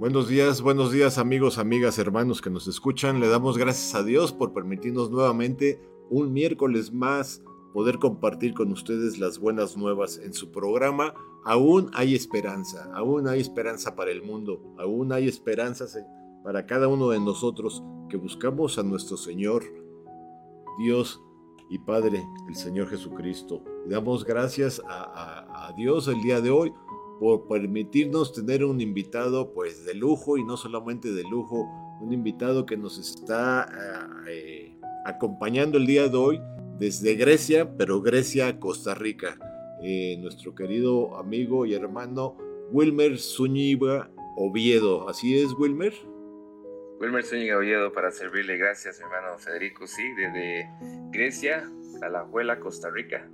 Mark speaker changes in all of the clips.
Speaker 1: Buenos días, buenos días amigos, amigas, hermanos que nos escuchan. Le damos gracias a Dios por permitirnos nuevamente un miércoles más poder compartir con ustedes las buenas nuevas en su programa. Aún hay esperanza, aún hay esperanza para el mundo, aún hay esperanza para cada uno de nosotros que buscamos a nuestro Señor, Dios y Padre, el Señor Jesucristo. Le damos gracias a, a- a Dios el día de hoy por permitirnos tener un invitado pues de lujo y no solamente de lujo, un invitado que nos está ah, eh, acompañando el día de hoy desde Grecia, pero Grecia, Costa Rica. Eh, nuestro querido amigo y hermano Wilmer Zúñiga Oviedo. ¿Así es, Wilmer?
Speaker 2: Wilmer Zúñiga Oviedo para servirle. Gracias, mi hermano Federico. Sí, desde Grecia a la Juela, Costa Rica.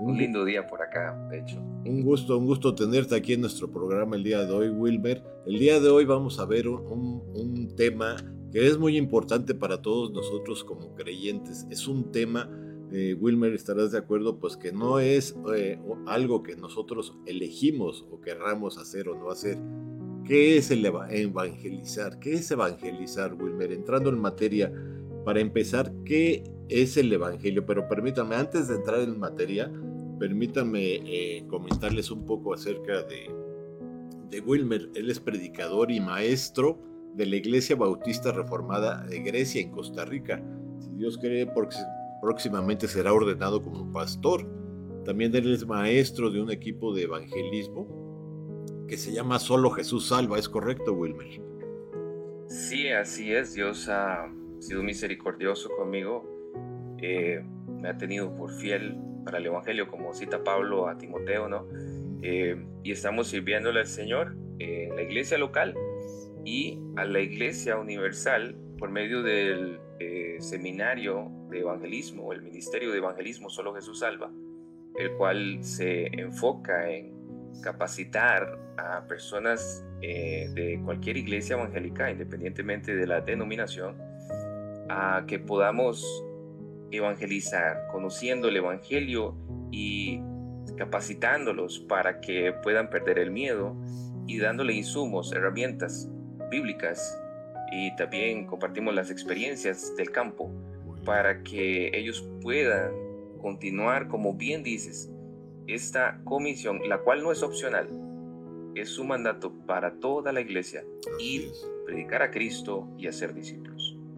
Speaker 2: Un lindo día por acá, de hecho.
Speaker 1: Un gusto, un gusto tenerte aquí en nuestro programa el día de hoy, Wilmer. El día de hoy vamos a ver un, un- tema que es muy importante para todos nosotros como creyentes. Es un tema, eh, Wilmer, estarás de acuerdo, pues que no es eh, algo que nosotros elegimos o querramos hacer o no hacer. ¿Qué es el eva- evangelizar? ¿Qué es evangelizar, Wilmer? Entrando en materia, para empezar, ¿qué es el evangelio? Pero permítame, antes de entrar en materia, permítanme eh, comentarles un poco acerca de, de Wilmer. Él es predicador y maestro de la Iglesia Bautista Reformada de Grecia en Costa Rica. Si Dios quiere, próximamente será ordenado como pastor. También él es maestro de un equipo de evangelismo que se llama Solo Jesús Salva. ¿Es correcto, Wilmer?
Speaker 2: Sí, así es. Dios ha sido misericordioso conmigo. Me ha tenido por fiel para el Evangelio, como cita Pablo a Timoteo, ¿no? Eh, y estamos sirviéndole al Señor en la iglesia local y a la iglesia universal por medio del eh, seminario de evangelismo, el ministerio de evangelismo Solo Jesús Salva, el cual se enfoca en capacitar a personas eh, de cualquier iglesia evangélica, independientemente de la denominación, a que podamos evangelizar, conociendo el Evangelio y capacitándolos para que puedan perder el miedo y dándole insumos, herramientas bíblicas y también compartimos las experiencias del campo para que ellos puedan continuar, como bien dices, esta comisión, la cual no es opcional, es su mandato para toda la iglesia, ir, predicar a Cristo y hacer discípulos.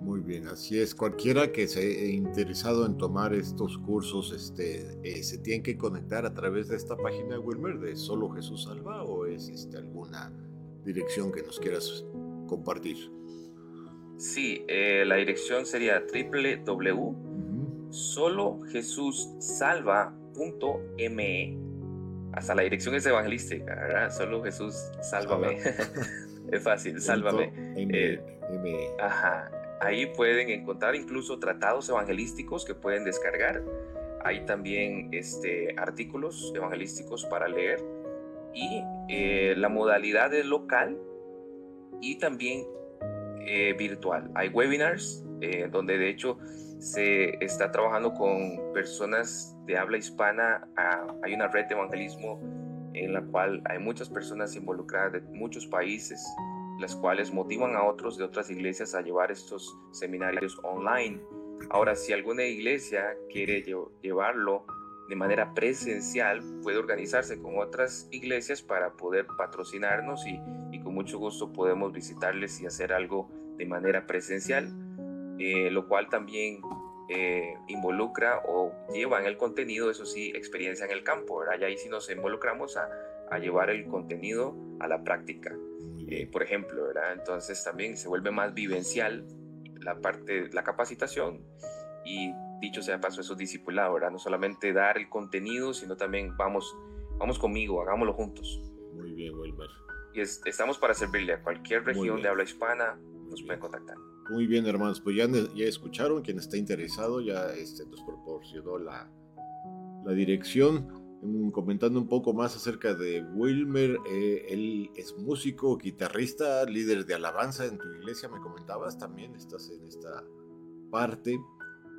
Speaker 1: Muy bien, así es. Cualquiera que se haya interesado en tomar estos cursos, este, eh, se tiene que conectar a través de esta página Wilmer de Solo Jesús Salva o es este, alguna dirección que nos quieras compartir.
Speaker 2: Sí, eh, la dirección sería www
Speaker 1: Ujú.
Speaker 2: solojesussalva.me. Hasta la dirección es evangelística, ¿verdad? Solo Jesús, sálvame. es fácil, sálvame.
Speaker 1: M-
Speaker 2: Eh,
Speaker 1: M.
Speaker 2: Ajá. Ahí pueden encontrar incluso tratados evangelísticos que pueden descargar. Hay también este, artículos evangelísticos para leer. Y eh, la modalidad es local y también eh, virtual. Hay webinars eh, donde de hecho se está trabajando con personas de habla hispana. Ah, hay una red de evangelismo en la cual hay muchas personas involucradas de muchos países, las cuales motivan a otros de otras iglesias a llevar estos seminarios online. Ahora, si alguna iglesia quiere lle- llevarlo de manera presencial, puede organizarse con otras iglesias para poder patrocinarnos y, con mucho gusto podemos visitarles y hacer algo de manera presencial, eh, lo cual también eh, involucra o lleva en el contenido, eso sí, experiencia en el campo, ¿verdad? Y ahí sí nos involucramos a, llevar el contenido a la práctica, eh,
Speaker 1: bien.
Speaker 2: por ejemplo, ¿verdad? Entonces también se vuelve más vivencial la parte, la capacitación y dicho sea paso, eso es discipulado, ¿verdad? No solamente dar el contenido, sino también vamos, vamos conmigo, hagámoslo juntos.
Speaker 1: Muy bien, Wilmer.
Speaker 2: Y estamos para servirle a cualquier región de habla hispana, nos pueden contactar.
Speaker 1: Muy bien, hermanos, pues ya, ya escucharon, quien está interesado ya este, nos proporcionó la, la dirección. Mm, comentando un poco más acerca de Wilmer, eh, él es músico, guitarrista, líder de alabanza en tu iglesia, me comentabas, también estás en esta parte.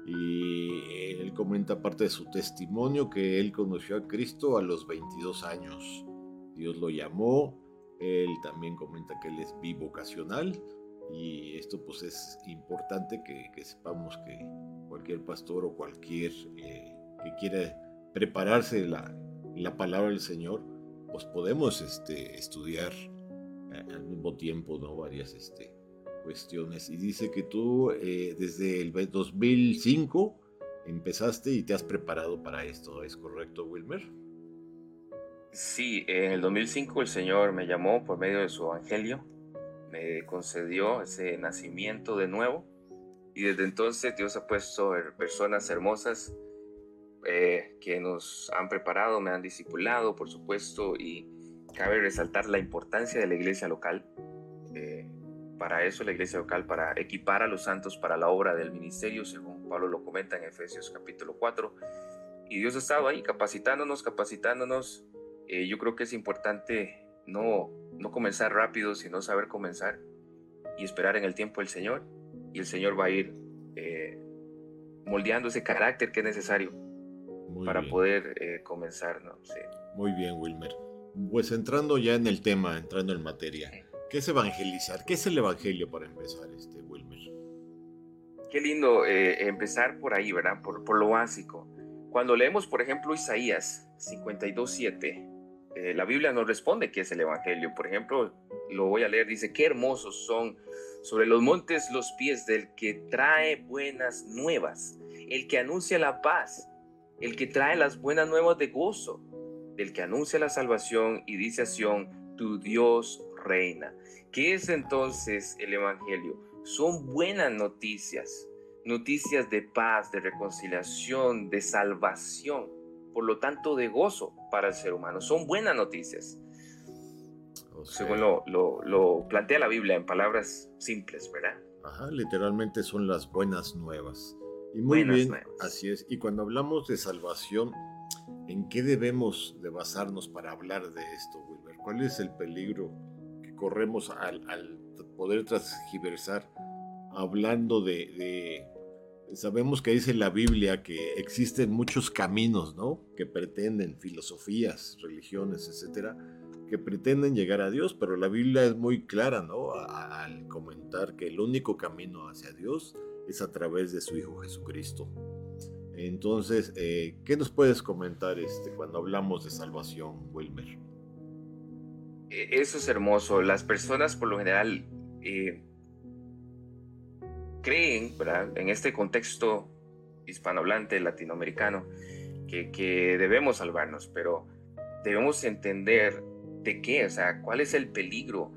Speaker 1: Y él comenta parte de su testimonio que él conoció a Cristo a los 22 años. Dios lo llamó, él también comenta que él es bivocacional y esto pues es importante que, sepamos que cualquier pastor o cualquier eh, que quiera prepararse la, la palabra del Señor, pues podemos este, estudiar eh, al mismo tiempo ¿no? varias este, cuestiones. Y dice que tú eh, desde el 2005 empezaste y te has preparado para esto, ¿es correcto, Wilmer?
Speaker 2: Sí, en el 2005 el Señor me llamó por medio de su evangelio, me concedió ese nacimiento de nuevo y desde entonces Dios ha puesto personas hermosas eh, que nos han preparado, me han discipulado, por supuesto, y cabe resaltar la importancia de la iglesia local. Eh, para eso la iglesia local, para equipar a los santos para la obra del ministerio, según Pablo lo comenta en Efesios capítulo 4. Y Dios ha estado ahí capacitándonos, capacitándonos. Eh, yo creo que es importante no, no comenzar rápido, sino saber comenzar y esperar en el tiempo del Señor. Y el Señor va a ir moldeando ese carácter que es necesario para poder eh, comenzar, ¿no? Sí.
Speaker 1: Muy bien, Wilmer. Pues entrando ya en el tema, entrando en materia, ¿qué es evangelizar? ¿Qué es el evangelio para empezar, este, Wilmer?
Speaker 2: Qué lindo eh, empezar por ahí, ¿verdad? Por, por, lo básico. Cuando leemos, por ejemplo, Isaías 52.7, eh, la Biblia nos responde qué es el evangelio. Por ejemplo, lo voy a leer, dice, qué hermosos son sobre los montes los pies del que trae buenas nuevas, el que anuncia la paz el que trae las buenas nuevas de gozo, del que anuncia la salvación y dice a Sion, tu Dios reina. ¿Qué es entonces el Evangelio? Son buenas noticias, noticias de paz, de reconciliación, de salvación, por lo tanto de gozo para el ser humano. Son buenas noticias. Según lo, lo, plantea la Biblia en palabras simples, ¿verdad?
Speaker 1: Ajá, literalmente son las buenas nuevas. Y muy bien, así es. Y cuando hablamos de salvación, ¿en qué debemos de basarnos para hablar de esto, Wilber? ¿Cuál es el peligro que corremos al, poder transgiversar hablando de, Sabemos que dice la Biblia que existen muchos caminos, ¿no? Que pretenden, filosofías, religiones, etcétera, que pretenden llegar a Dios, pero la Biblia es muy clara, ¿no? Al comentar que el único camino hacia Dios es a través de su Hijo Jesucristo. Entonces, eh, ¿qué nos puedes comentar este, cuando hablamos de salvación, Wilmer?
Speaker 2: E, eso es hermoso. Las personas por lo general eh, creen, en este contexto hispanohablante, latinoamericano, que, debemos salvarnos, pero debemos entender de qué, o sea, cuál es el peligro.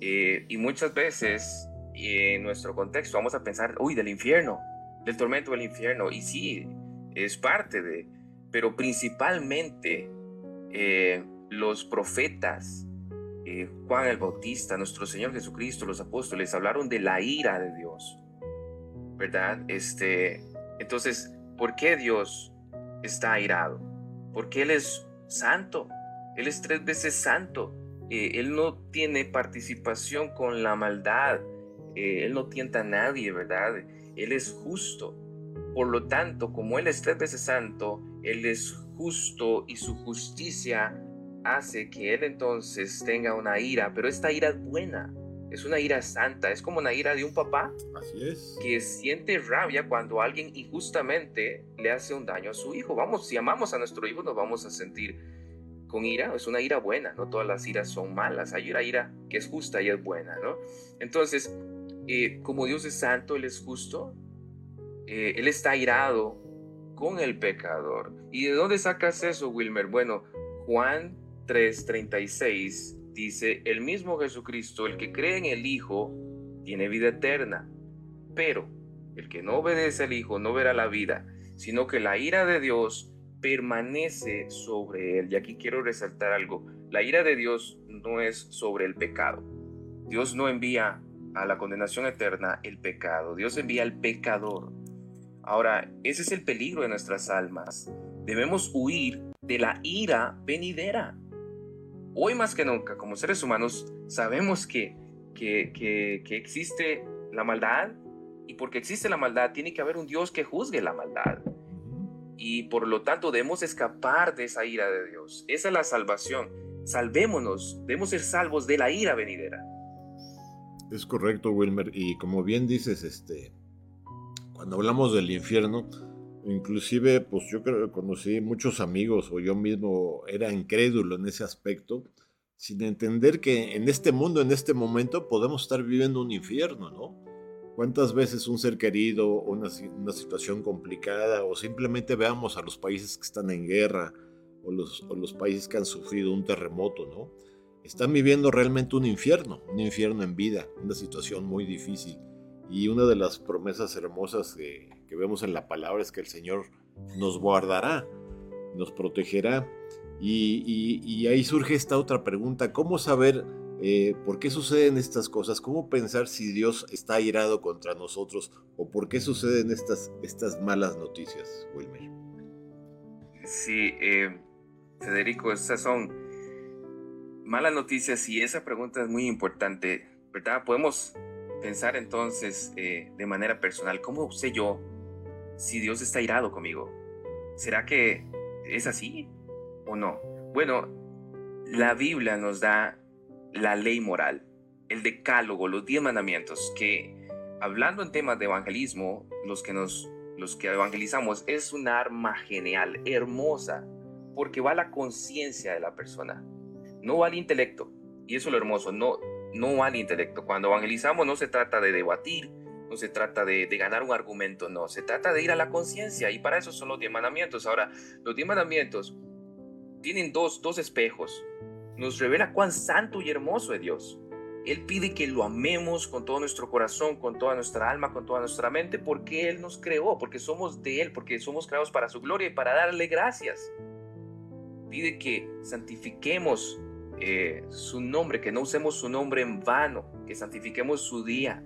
Speaker 2: Eh, y muchas veces y en nuestro contexto vamos a pensar, uy, del infierno, del tormento del infierno. Y sí, es parte de, pero principalmente eh, los profetas, eh, Juan el Bautista, nuestro Señor Jesucristo, los apóstoles, hablaron de la ira de Dios, ¿verdad? Este, entonces, ¿por qué Dios está airado? Porque Él es santo, Él es tres veces santo. Eh, él no tiene participación con la maldad, eh, él no tienta a nadie, ¿verdad? Él es justo. Por lo tanto, como Él es tres veces santo, Él es justo y su justicia hace que Él entonces tenga una ira, pero esta ira es buena, es una ira santa, es como una ira de un papá
Speaker 1: Así es.
Speaker 2: que siente rabia cuando alguien injustamente le hace un daño a su hijo. Vamos, si amamos a nuestro hijo, nos vamos a sentir con ira, es una ira buena, no todas las iras son malas, hay una ira que es justa y es buena, ¿no? Entonces, eh, como Dios es santo, Él es justo, eh, Él está airado con el pecador. ¿Y de dónde sacas eso, Wilmer? Bueno, Juan 3:36 dice, el mismo Jesucristo, el que cree en el Hijo, tiene vida eterna, pero el que no obedece al Hijo no verá la vida, sino que la ira de Dios permanece sobre él. Y aquí quiero resaltar algo. La ira de Dios no es sobre el pecado. Dios no envía a la condenación eterna el pecado. Dios envía al pecador. Ahora, ese es el peligro de nuestras almas. Debemos huir de la ira venidera. Hoy más que nunca, como seres humanos, sabemos que, que, que, existe la maldad y porque existe la maldad tiene que haber un Dios que juzgue la maldad. Y por lo tanto debemos escapar de esa ira de Dios. Esa es la salvación. Salvémonos, debemos ser salvos de la ira venidera.
Speaker 1: Es correcto, Wilmer. Y como bien dices, este, cuando hablamos del infierno, inclusive, pues yo creo que conocí muchos amigos o yo mismo era incrédulo en ese aspecto, sin entender que en este mundo, en este momento, podemos estar viviendo un infierno, ¿no? ¿Cuántas veces un ser querido, una, una situación complicada, o simplemente veamos a los países que están en guerra, o los, países que han sufrido un terremoto, ¿no? Están viviendo realmente un infierno, un infierno en vida, una situación muy difícil. Y una de las promesas hermosas que, vemos en la palabra es que el Señor nos guardará, nos protegerá. Y, ahí surge esta otra pregunta, ¿cómo saber eh, por qué suceden estas cosas? ¿Cómo pensar si Dios está airado contra nosotros o por qué suceden estas, malas noticias, Wilmer?
Speaker 2: Sí, eh, Federico, estas son malas noticias y esa pregunta es muy importante, ¿verdad? Podemos pensar entonces eh, de manera personal, ¿cómo sé yo si Dios está irado conmigo? ¿Será que es así o no? Bueno, la Biblia nos da la ley moral, el decálogo, los diez mandamientos, que hablando en temas de evangelismo, los que nos los que evangelizamos es una arma genial, hermosa, porque va a la conciencia de la persona no va al intelecto. Y eso es lo hermoso, no, no va al intelecto. Cuando evangelizamos no se trata de debatir, no se trata de, ganar un argumento, no, se trata de ir a la conciencia y para eso son los diez mandamientos. Ahora, los diez mandamientos tienen dos, dos espejos. Nos revela cuán santo y hermoso es Dios. Él pide que lo amemos con todo nuestro corazón, con toda nuestra alma, con toda nuestra mente, porque Él nos creó, porque somos de Él, porque somos creados para su gloria y para darle gracias. Pide que santifiquemos eh, su nombre, que no usemos su nombre en vano, que santifiquemos su día.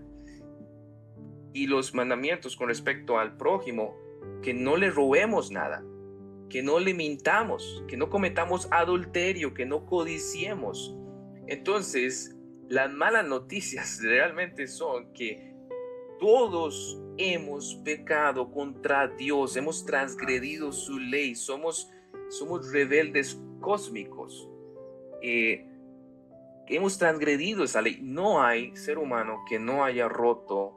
Speaker 2: Y los mandamientos con respecto al prójimo, que no le robemos nada, que no le mintamos, que no cometamos adulterio, que no codiciemos. Entonces, las malas noticias realmente son que todos hemos pecado contra Dios, hemos transgredido su ley, somos, somos rebeldes cósmicos. Eh, hemos transgredido esa ley. No hay ser humano que no haya roto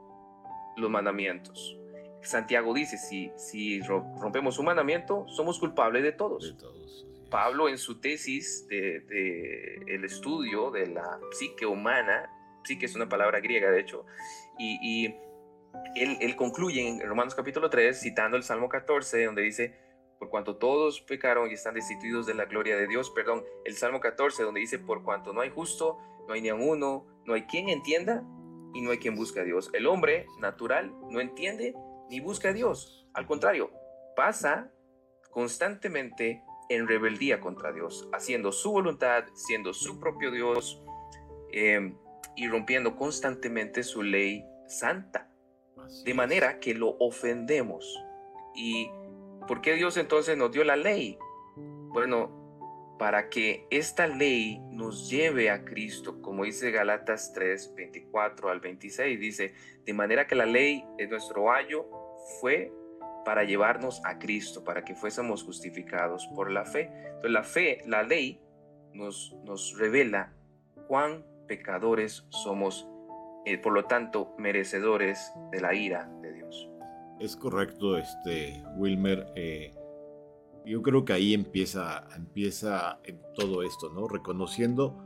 Speaker 2: los mandamientos. Santiago dice, si, si rompemos un mandamiento, somos culpables de todos. Pablo en su tesis de, el estudio de la psique humana, psique es una palabra griega de hecho, y, él, él, concluye en Romanos capítulo 3 citando el Salmo 14 donde dice, por cuanto todos pecaron y están destituidos de la gloria de Dios. Perdón, el Salmo 14, donde dice, por cuanto no hay justo, no hay ni uno, no hay quien entienda y no hay quien busque a Dios. El hombre natural no entiende ni busca a Dios. Al contrario, pasa constantemente en rebeldía contra Dios, haciendo su voluntad, siendo su propio Dios em, y rompiendo constantemente su ley santa. De manera que lo ofendemos y ¿Por qué Dios entonces nos dio la ley? Bueno, para que esta ley nos lleve a Cristo, como dice Galatas 3, 24 al 26, dice, de manera que la ley es nuestro ayo, fue para llevarnos a Cristo, para que fuésemos justificados por la fe. Entonces la fe, la ley, nos, nos revela cuán pecadores somos, eh, por lo tanto, merecedores de la ira de Dios.
Speaker 1: Es correcto, este, Wilmer. Eh, yo creo que ahí empieza, empieza todo esto, ¿no? Reconociendo,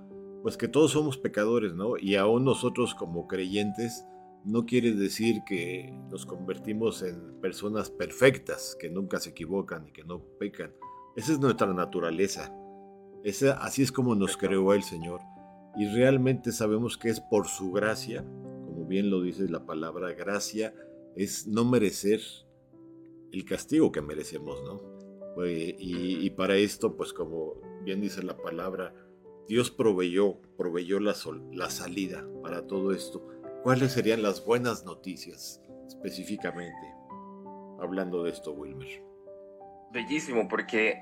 Speaker 1: pues que todos somos pecadores, ¿no? Y aún nosotros como creyentes, no quiere decir que nos convertimos en personas perfectas, que nunca se equivocan y que no pecan. Esa es nuestra naturaleza. Esa, así es como nos creó el Señor. Y realmente sabemos que es por su gracia, como bien lo dice la palabra gracia, es no merecer el castigo que merecemos, ¿no? Eh, y, para esto, pues como bien dice la palabra, Dios proveyó, proveyó la, la salida para todo esto. ¿Cuáles serían las buenas noticias específicamente? Hablando de esto, Wilmer.
Speaker 2: Bellísimo, porque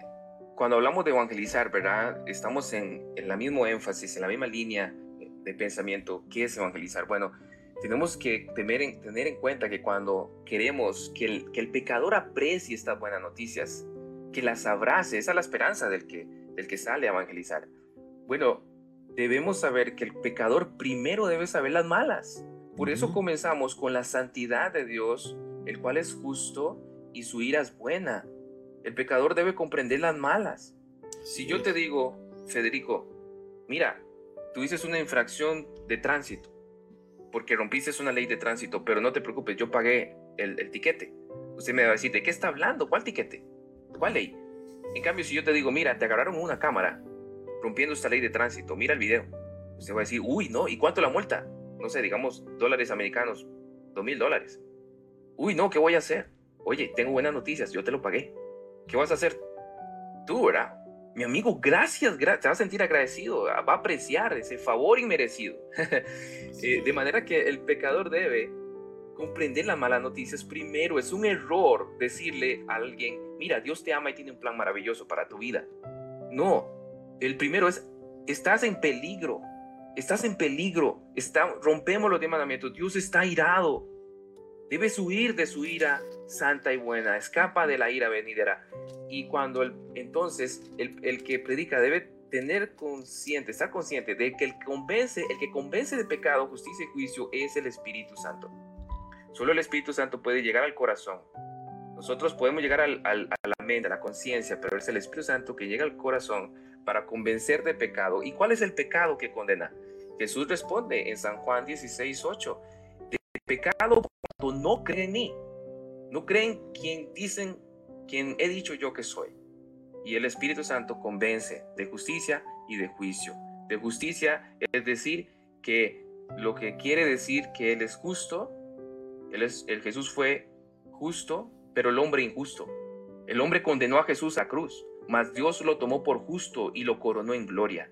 Speaker 2: cuando hablamos de evangelizar, ¿verdad? Estamos en, en la mismo énfasis, en la misma línea de pensamiento. ¿Qué es evangelizar? Bueno, tenemos que tener en, tener en cuenta que cuando queremos que el, que el pecador aprecie estas buenas noticias, que las abrace, esa es la esperanza del que, del que sale a evangelizar. Bueno, debemos saber que el pecador primero debe saber las malas. Por eso comenzamos con la santidad de Dios, el cual es justo y su ira es buena. El pecador debe comprender las malas. Si yo te digo, Federico, mira, tú dices una infracción de tránsito porque rompiste una ley de tránsito, pero no te preocupes, yo pagué el, el tiquete. Usted me va a decir, ¿de qué está hablando? ¿Cuál tiquete? ¿Cuál ley? En cambio, si yo te digo, mira, te agarraron una cámara rompiendo esta ley de tránsito, mira el video. Usted va a decir, uy, no, ¿y cuánto la multa? No sé, digamos, dólares americanos, dos mil dólares. Uy, no, ¿qué voy a hacer? Oye, tengo buenas noticias, yo te lo pagué. ¿Qué vas a hacer? Tú, ¿verdad? mi amigo, gracias, te va a sentir agradecido, va a apreciar ese favor inmerecido. Eh, de manera que el pecador debe comprender las malas noticias primero. Es un error decirle a alguien, mira, Dios te ama y tiene un plan maravilloso para tu vida. No, el primero es, estás en peligro, estás en peligro, está, rompemos los mandamientos, Dios está irado, Debes huir de su ira santa y buena, escapa de la ira venidera. Y cuando entonces el, que predica debe tener consciente, estar consciente de que el, convence, el que convence de pecado, justicia y juicio es el Espíritu Santo. Solo el Espíritu Santo puede llegar al corazón. Nosotros podemos llegar al, al, a la mente, a la conciencia, pero es el Espíritu Santo que llega al corazón para convencer de pecado. ¿Y cuál es el pecado que condena? Jesús responde en San Juan 16, 8 pecado cuando no creen en. No creen quien dicen, quien he dicho yo que soy. Y el Espíritu Santo convence de justicia y de juicio. De justicia es decir que lo que quiere decir que Él es justo, él es, el Jesús fue justo, pero el hombre injusto. El hombre condenó a Jesús a cruz, mas Dios lo tomó por justo y lo coronó en gloria.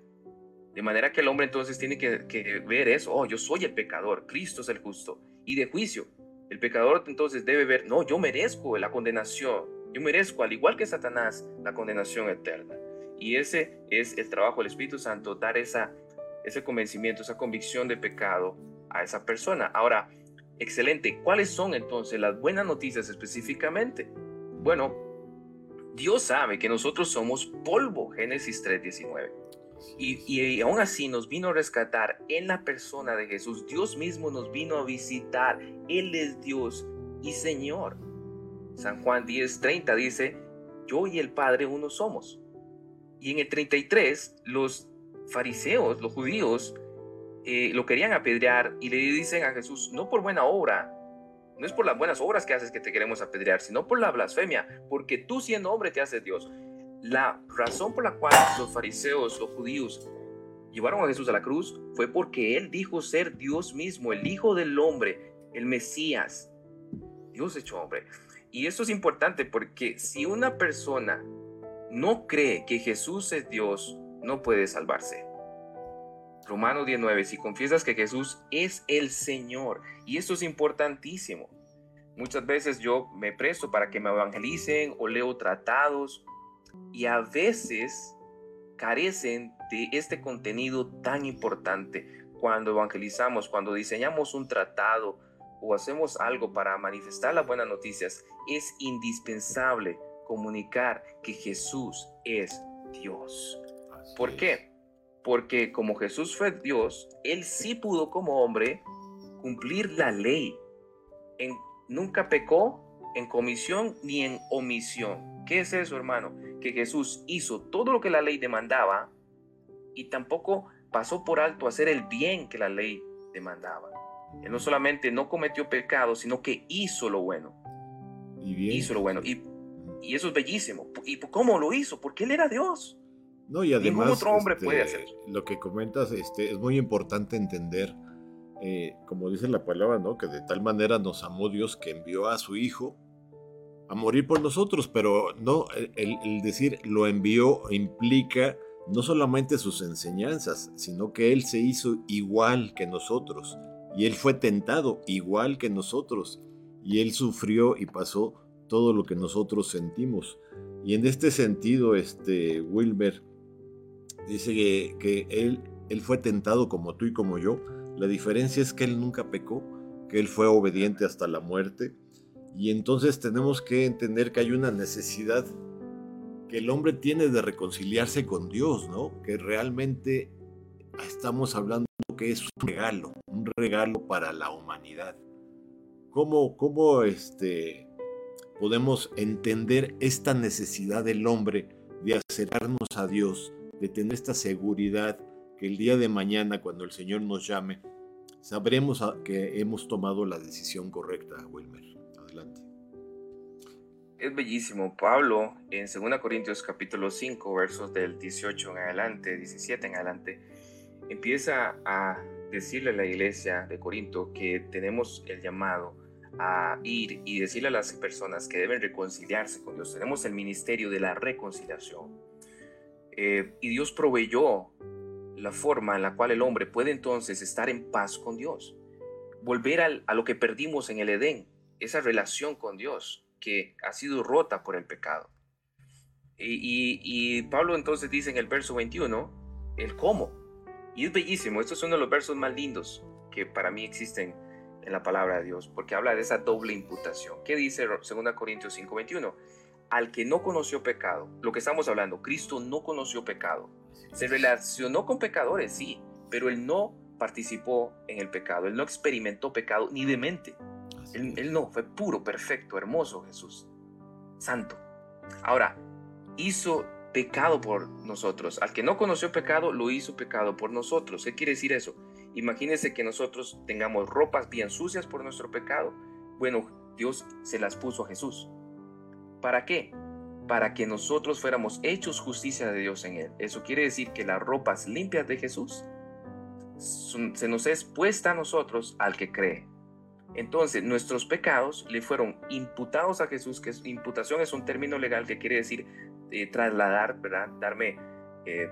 Speaker 2: De manera que el hombre entonces tiene que, ver eso, oh, yo soy el pecador, Cristo es el justo y de juicio. El pecador entonces debe ver, no, yo merezco la condenación, yo merezco, al igual que Satanás, la condenación eterna. Y ese es el trabajo del Espíritu Santo, dar esa, ese convencimiento, esa convicción de pecado a esa persona. Ahora, excelente, ¿cuáles son entonces las buenas noticias específicamente? Bueno, Dios sabe que nosotros somos polvo, Génesis 3:19. Y, aún así nos vino a rescatar en la persona de Jesús. Dios mismo nos vino a visitar. Él es Dios y Señor. San Juan 10:30 dice, yo y el Padre uno somos. Y en el 33, los fariseos, los judíos, eh, lo querían apedrear y le dicen a Jesús, no por buena obra, no es por las buenas obras que haces que te queremos apedrear, sino por la blasfemia, porque tú siendo hombre te haces Dios. La razón por la cual los fariseos, los judíos, llevaron a Jesús a la cruz fue porque Él dijo ser Dios mismo, el Hijo del Hombre, el Mesías, Dios hecho hombre. Y esto es importante porque si una persona no cree que Jesús es Dios, no puede salvarse. Romanos 19, si confiesas que Jesús es el Señor, y esto es importantísimo. Muchas veces yo me presto para que me evangelicen o leo tratados y a veces carecen de este contenido tan importante cuando evangelizamos, cuando diseñamos un tratado o hacemos algo para manifestar las buenas noticias, es indispensable comunicar que Jesús es Dios. ¿Por qué? Porque como Jesús fue Dios, Él sí pudo como hombre cumplir la ley. En, nunca pecó en comisión ni en omisión. ¿Qué es eso, hermano? Que Jesús hizo todo lo que la ley demandaba y tampoco pasó por alto hacer el bien que la ley demandaba. Él no solamente no cometió pecado, sino que hizo lo bueno. Y Hizo lo bueno. Y, y, eso es bellísimo. ¿Y cómo lo hizo? Porque él era Dios.
Speaker 1: No, y además, otro hombre puede este, hacer. Lo que comentas este, es muy importante entender eh, como dice la palabra, ¿no? Que de tal manera nos amó Dios que envió a su Hijo a morir por nosotros, pero no, el, decir lo envió implica no solamente sus enseñanzas, sino que Él se hizo igual que nosotros, y Él fue tentado igual que nosotros, y Él sufrió y pasó todo lo que nosotros sentimos. Y en este sentido, este Wilber dice que, que él, él fue tentado como tú y como yo. La diferencia es que Él nunca pecó, que Él fue obediente hasta la muerte y entonces tenemos que entender que hay una necesidad que el hombre tiene de reconciliarse con Dios, ¿no? Que realmente estamos hablando que es un regalo, un regalo para la humanidad. ¿Cómo, cómo este, podemos entender esta necesidad del hombre de acercarnos a Dios, de tener esta seguridad que el día de mañana, cuando el Señor nos llame, sabremos que hemos tomado la decisión correcta, Wilmer?
Speaker 2: Es bellísimo. Pablo en 2 Corintios capítulo 5, versos del 18 en adelante, 17 en adelante, empieza a decirle a la iglesia de Corinto que tenemos el llamado a ir y decirle a las personas que deben reconciliarse con Dios. Tenemos el ministerio de la reconciliación. Eh, y Dios proveyó la forma en la cual el hombre puede entonces estar en paz con Dios. Volver a lo que perdimos en el Edén, esa relación con Dios que ha sido rota por el pecado. Y, Pablo entonces dice en el verso 21, el cómo. Y es bellísimo, estos son uno de los versos más lindos que para mí existen en la palabra de Dios, porque habla de esa doble imputación. ¿Qué dice 2 Corintios 5:21? Al que no conoció pecado, lo que estamos hablando, Cristo no conoció pecado. Se relacionó con pecadores, sí, pero él no participó en el pecado, él no experimentó pecado ni de mente. Él, no, fue puro, perfecto, hermoso Jesús, santo. Ahora, hizo pecado por nosotros. Al que no conoció pecado, lo hizo pecado por nosotros. ¿Qué quiere decir eso? Imagínense que nosotros tengamos ropas bien sucias por nuestro pecado. Bueno, Dios se las puso a Jesús. ¿Para qué? Para que nosotros fuéramos hechos justicia de Dios en Él. Eso quiere decir que las ropas limpias de Jesús se nos es puesta a nosotros al que cree. Entonces, nuestros pecados le fueron imputados a Jesús, que es, imputación es un término legal que quiere decir eh, trasladar, ¿verdad? Darme eh,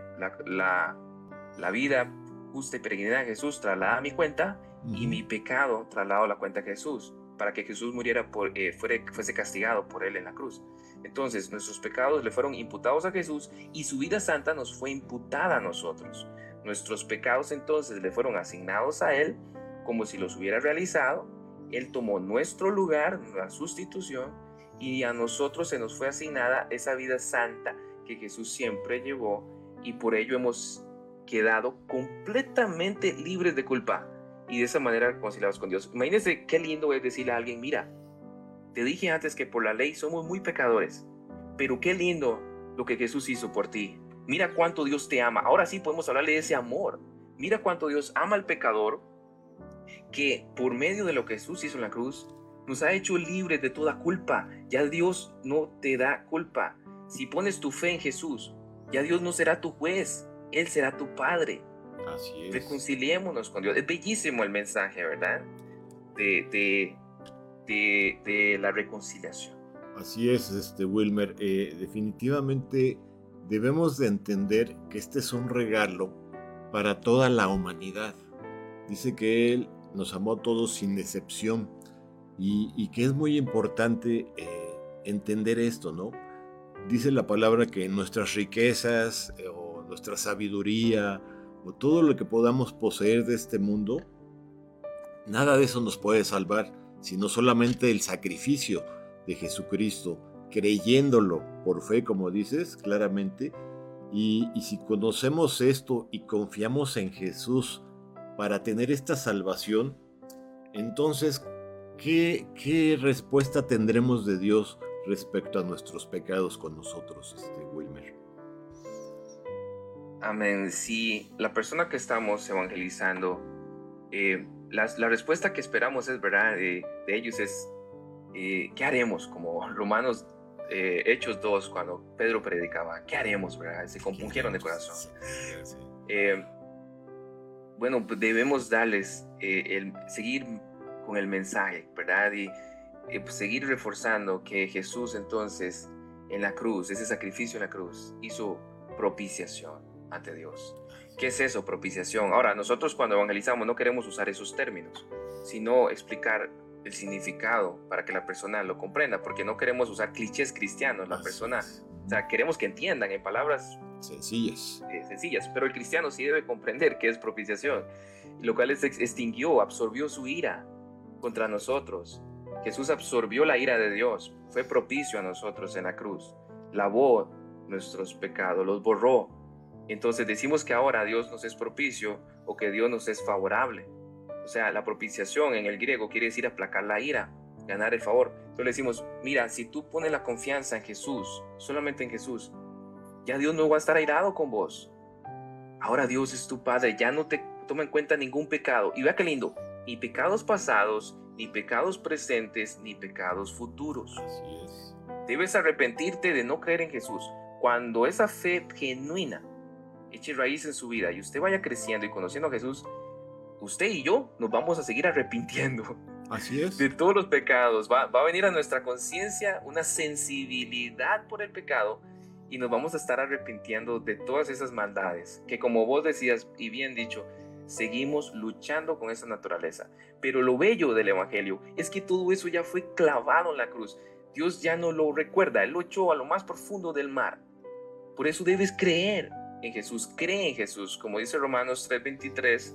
Speaker 2: la, vida justa y peregrina a Jesús, traslada a mi cuenta, y mi pecado trasladado a la cuenta de Jesús, para que Jesús muriera, por, eh, fuese castigado por él en la cruz. Entonces, nuestros pecados le fueron imputados a Jesús y su vida santa nos fue imputada a nosotros. Nuestros pecados entonces le fueron asignados a Él como si los hubiera realizado él tomó nuestro lugar, la sustitución, y a nosotros se nos fue asignada esa vida santa que Jesús siempre llevó y por ello hemos quedado completamente libres de culpa y de esa manera reconciliados con Dios. Imagínense qué lindo es decirle a alguien, mira, te dije antes que por la ley somos muy pecadores, pero qué lindo lo que Jesús hizo por ti. Mira cuánto Dios te ama. Ahora sí podemos hablarle de ese amor. Mira cuánto Dios ama al pecador que por medio de lo que Jesús hizo en la cruz, nos ha hecho libres de toda culpa. Ya Dios no te da culpa. Si pones tu fe en Jesús, ya Dios no será tu juez, Él será tu Padre.
Speaker 1: Así es.
Speaker 2: Reconciliémonos con Dios. Es bellísimo el mensaje, ¿verdad? De, de, la reconciliación.
Speaker 1: Así es, este Wilmer. Eh, definitivamente debemos de entender que este es un regalo para toda la humanidad. Dice que Él nos amó a todos sin excepción y, que es muy importante eh, entender esto, ¿no? Dice la palabra que nuestras riquezas eh, o nuestra sabiduría o todo lo que podamos poseer de este mundo, nada de eso nos puede salvar, sino solamente el sacrificio de Jesucristo, creyéndolo por fe, como dices claramente, y, y si conocemos esto y confiamos en Jesús, para tener esta salvación, entonces, ¿qué, qué respuesta tendremos de Dios respecto a nuestros pecados con nosotros, este Wilmer?
Speaker 2: Amén. Si la persona que estamos evangelizando, eh, la, respuesta que esperamos es, ¿verdad? de ellos es, eh, ¿qué haremos? Como Romanos eh, Hechos 2, cuando Pedro predicaba, ¿qué haremos? ¿verdad? Se compungieron de corazón. Bueno, pues debemos darles, eh, el, seguir con el mensaje, ¿verdad? Y pues seguir reforzando que Jesús entonces en la cruz, ese sacrificio en la cruz, hizo propiciación ante Dios. ¿Qué es eso, propiciación? Ahora, nosotros cuando evangelizamos no queremos usar esos términos, sino explicar el significado para que la persona lo comprenda, porque no queremos usar clichés cristianos. La persona, o sea, queremos que entiendan en palabras
Speaker 1: sencillas.
Speaker 2: Eh, sencillas, pero el cristiano sí debe comprender qué es propiciación, lo cual es, extinguió, absorbió su ira contra nosotros. Jesús absorbió la ira de Dios, fue propicio a nosotros en la cruz, lavó nuestros pecados, los borró. Entonces decimos que ahora Dios nos es propicio o que Dios nos es favorable. O sea, la propiciación en el griego quiere decir aplacar la ira, ganar el favor. Entonces le decimos, mira, si tú pones la confianza en Jesús, solamente en Jesús, ya Dios no va a estar airado con vos. Ahora Dios es tu Padre, ya no te toma en cuenta ningún pecado. Y vea qué lindo, ni pecados pasados, ni pecados presentes, ni pecados futuros.
Speaker 1: Así es.
Speaker 2: Debes arrepentirte de no creer en Jesús. Cuando esa fe genuina eche raíz en su vida y usted vaya creciendo y conociendo a Jesús, usted y yo nos vamos a seguir arrepintiendo.
Speaker 1: Así es.
Speaker 2: De todos los pecados. Va, va a venir a nuestra conciencia una sensibilidad por el pecado y nos vamos a estar arrepintiendo de todas esas maldades que como vos decías y bien dicho, seguimos luchando con esa naturaleza. Pero lo bello del Evangelio es que todo eso ya fue clavado en la cruz. Dios ya no lo recuerda, Él lo echó a lo más profundo del mar. Por eso debes creer en Jesús, cree en Jesús, como dice Romanos 3:23,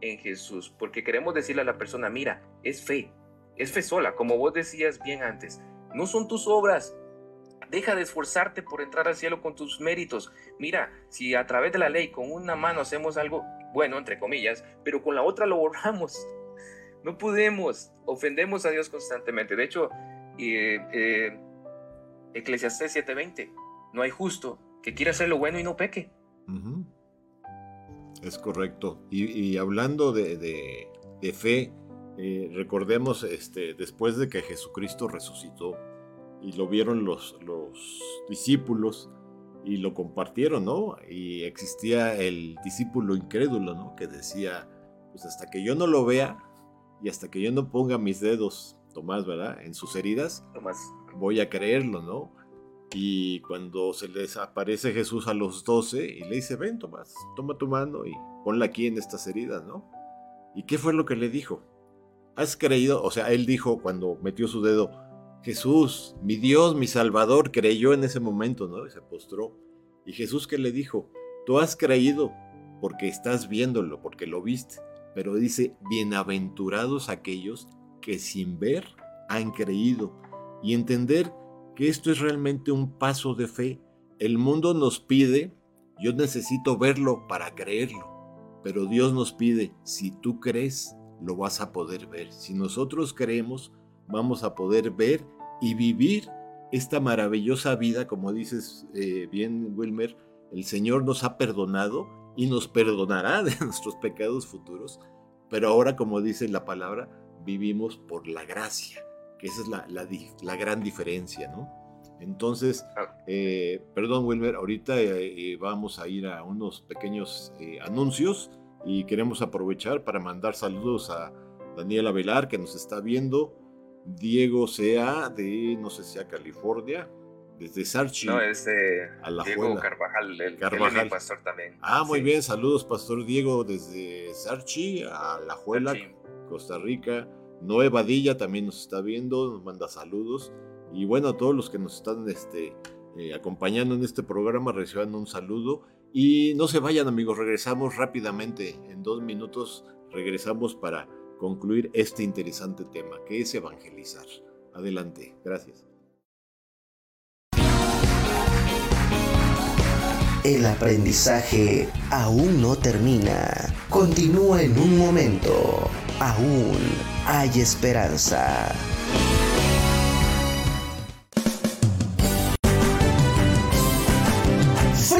Speaker 2: en Jesús. Porque queremos decirle a la persona, mira, es fe, es fe sola, como vos decías bien antes, no son tus obras. Deja de esforzarte por entrar al cielo con tus méritos. Mira, si a través de la ley con una mano hacemos algo, bueno, entre comillas, pero con la otra lo borramos. No podemos, ofendemos a Dios constantemente. De hecho, eh, eh, Eclesiastés 7:20, no hay justo que quiera hacer lo bueno y no peque.
Speaker 1: Es correcto. Y, hablando de, fe, eh, recordemos, este, después de que Jesucristo resucitó y lo vieron los, los discípulos, y lo compartieron, ¿no? Y existía el discípulo incrédulo, ¿no? Que decía, pues hasta que yo no lo vea y hasta que yo no ponga mis dedos, Tomás, ¿verdad? En sus heridas,
Speaker 2: Tomás.
Speaker 1: voy a creerlo, ¿no? Y cuando se les aparece Jesús a los doce y le dice, ven Tomás, toma tu mano y ponla aquí en estas heridas, ¿no? ¿Y qué fue lo que le dijo? ¿Has creído? O sea, él dijo cuando metió su dedo, Jesús, mi Dios, mi Salvador, creyó en ese momento, ¿no? Y se postró. Y Jesús que le dijo, tú has creído porque estás viéndolo, porque lo viste. Pero dice, bienaventurados aquellos que sin ver han creído. Y entender que esto es realmente un paso de fe. El mundo nos pide, yo necesito verlo para creerlo. Pero Dios nos pide, si tú crees, lo vas a poder ver. Si nosotros creemos, vamos a poder ver y vivir esta maravillosa vida, como dices eh, bien, Wilmer, el Señor nos ha perdonado y nos perdonará de nuestros pecados futuros, pero ahora, como dice la palabra, vivimos por la gracia, que esa es la, la, gran diferencia, ¿no? Entonces, eh, perdón, Wilmer, ahorita eh, vamos a ir a unos pequeños anuncios y queremos aprovechar para mandar saludos a Daniela Velar, que nos está viendo, Diego Sea de, no sé si a California, desde Sarchi.
Speaker 2: No, es a la Diego Carvajal, el,
Speaker 1: Carvajal.
Speaker 2: pastor también.
Speaker 1: Ah, muy bien, saludos, Pastor Diego, desde Sarchi a La Juela, Costa Rica. Noé Badilla también nos está viendo, nos manda saludos. Y bueno, a todos los que nos están este, eh, acompañando en este programa, reciban un saludo. Y no se vayan, amigos, regresamos rápidamente. En dos minutos regresamos para concluir este interesante tema, que es evangelizar. Adelante, gracias.
Speaker 3: El aprendizaje aún no termina. Continúa en un momento. aún hay esperanza.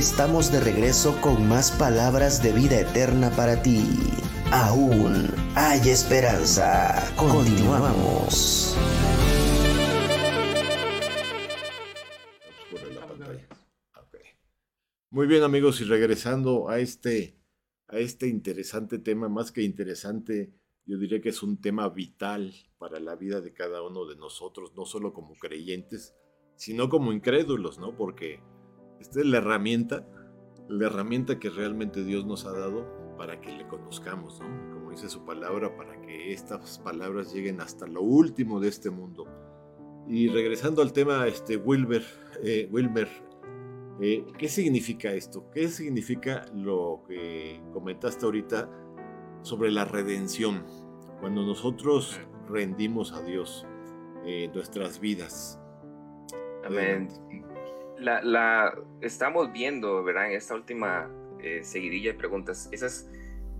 Speaker 3: Estamos de regreso con más palabras de vida eterna para ti. Aún hay esperanza. Continuamos.
Speaker 1: Muy bien amigos y regresando a este, a este interesante tema, más que interesante, yo diría que es un tema vital para la vida de cada uno de nosotros, no solo como creyentes, sino como incrédulos, ¿no? Porque esta es la herramienta, la herramienta que realmente Dios nos ha dado para que le conozcamos, ¿no? Como dice su palabra, para que estas palabras lleguen hasta lo último de este mundo. Y regresando al tema, este, Wilber, eh, Wilmer, eh, ¿qué significa esto? ¿Qué significa lo que comentaste ahorita sobre la redención? Cuando nosotros rendimos a Dios eh, nuestras vidas.
Speaker 2: Amén la, estamos viendo, ¿verdad? En esta última eh, seguidilla de preguntas, esas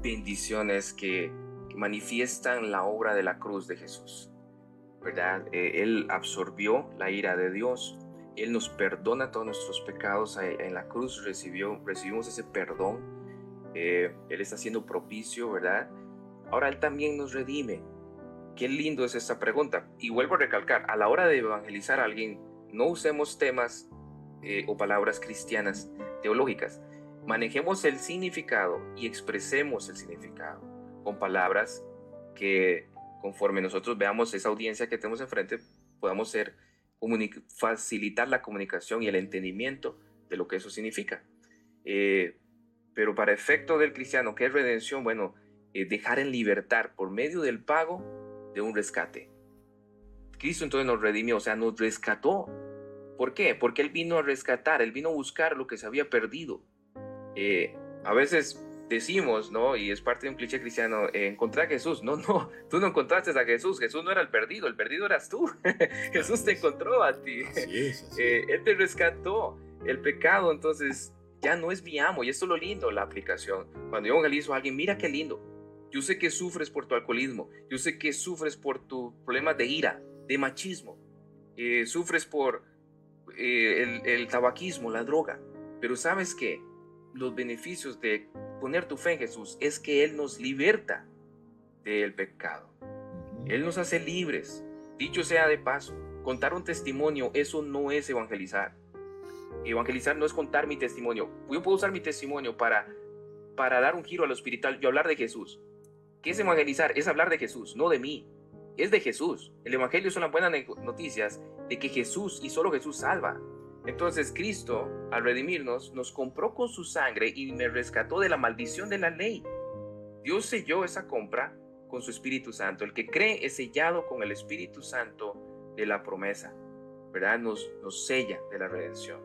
Speaker 2: bendiciones que, manifiestan la obra de la cruz de Jesús, ¿verdad? Eh, él absorbió la ira de Dios, Él nos perdona todos nuestros pecados, eh, en la cruz recibió, recibimos ese perdón, Él está siendo propicio, ¿verdad? Ahora Él también nos redime. Qué lindo es esta pregunta. Y vuelvo a recalcar, a la hora de evangelizar a alguien, no usemos temas eh, o palabras cristianas teológicas. Manejemos el significado y expresemos el significado con palabras que conforme nosotros veamos esa audiencia que tenemos enfrente, podamos ser, facilitar la comunicación y el entendimiento de lo que eso significa. Eh, pero para efecto del cristiano, ¿qué es redención? Bueno, eh, dejar en libertad por medio del pago de un rescate. Cristo entonces nos redimió, o sea, nos rescató ¿Por qué? Porque Él vino a rescatar, Él vino a buscar lo que se había perdido. Eh, a veces decimos, ¿no? Y es parte de un cliché cristiano, eh, encontrar a Jesús. No, no, tú no encontraste a Jesús, Jesús no era el perdido, el perdido eras tú. Jesús te encontró a ti. Eh, él te rescató el pecado, entonces ya no es mi amo. Y esto es lo lindo, la aplicación. Cuando yo evangelizo a alguien, mira qué lindo. Yo sé que sufres por tu alcoholismo, yo sé que sufres por tu problema de ira, de machismo, sufres por eh, el, tabaquismo, la droga. Pero sabes que los beneficios de poner tu fe en Jesús es que Él nos liberta del pecado. Él nos hace libres. Dicho sea de paso, contar un testimonio, eso no es evangelizar. Evangelizar no es contar mi testimonio. Yo puedo usar mi testimonio para, para dar un giro a lo espiritual, yo hablar de Jesús. ¿Qué es evangelizar? Es hablar de Jesús, no de mí. Es de Jesús. El Evangelio son las buenas noticias de que Jesús y solo Jesús salva. Entonces Cristo, al redimirnos, nos compró con su sangre y me rescató de la maldición de la ley. Dios selló esa compra con su Espíritu Santo. El que cree es sellado con el Espíritu Santo de la promesa. ¿Verdad? Nos, nos sella de la redención.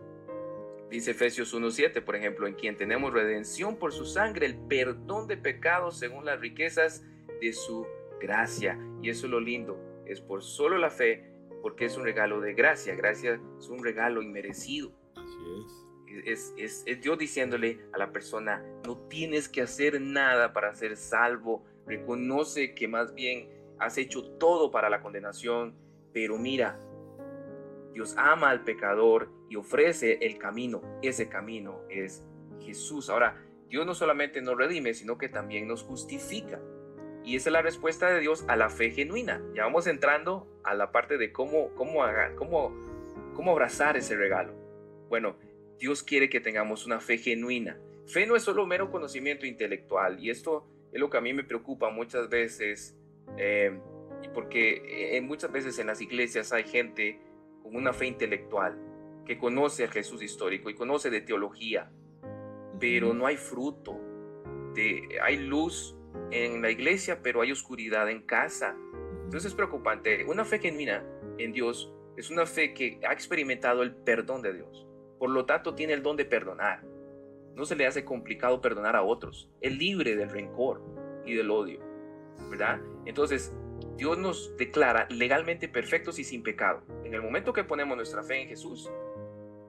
Speaker 2: Dice Efesios 1.7, por ejemplo, en quien tenemos redención por su sangre, el perdón de pecados según las riquezas de su gracia. Y eso es lo lindo, es por solo la fe, porque es un regalo de gracia. Gracia es un regalo inmerecido.
Speaker 1: Así es.
Speaker 2: Es, es, es, Dios diciéndole a la persona, no tienes que hacer nada para ser salvo. Reconoce que más bien has hecho todo para la condenación, pero mira, Dios ama al pecador y ofrece el camino. Ese camino es Jesús. Ahora, Dios no solamente nos redime, sino que también nos justifica. Y esa es la respuesta de Dios a la fe genuina. Ya vamos entrando a la parte de cómo, cómo, cómo, cómo abrazar ese regalo. Bueno, Dios quiere que tengamos una fe genuina. Fe no es solo mero conocimiento intelectual. Y esto es lo que a mí me preocupa muchas veces. Eh, porque muchas veces en las iglesias hay gente con una fe intelectual, que conoce al Jesús histórico y conoce de teología, pero no hay fruto. De, hay luz en la iglesia, pero hay oscuridad en casa. Entonces es preocupante. Una fe genuina en Dios es una fe que ha experimentado el perdón de Dios. Por lo tanto, tiene el don de perdonar. No se le hace complicado perdonar a otros. Es libre del rencor y del odio. ¿Verdad? Entonces, Dios nos declara legalmente perfectos y sin pecado. En el momento que ponemos nuestra fe en Jesús,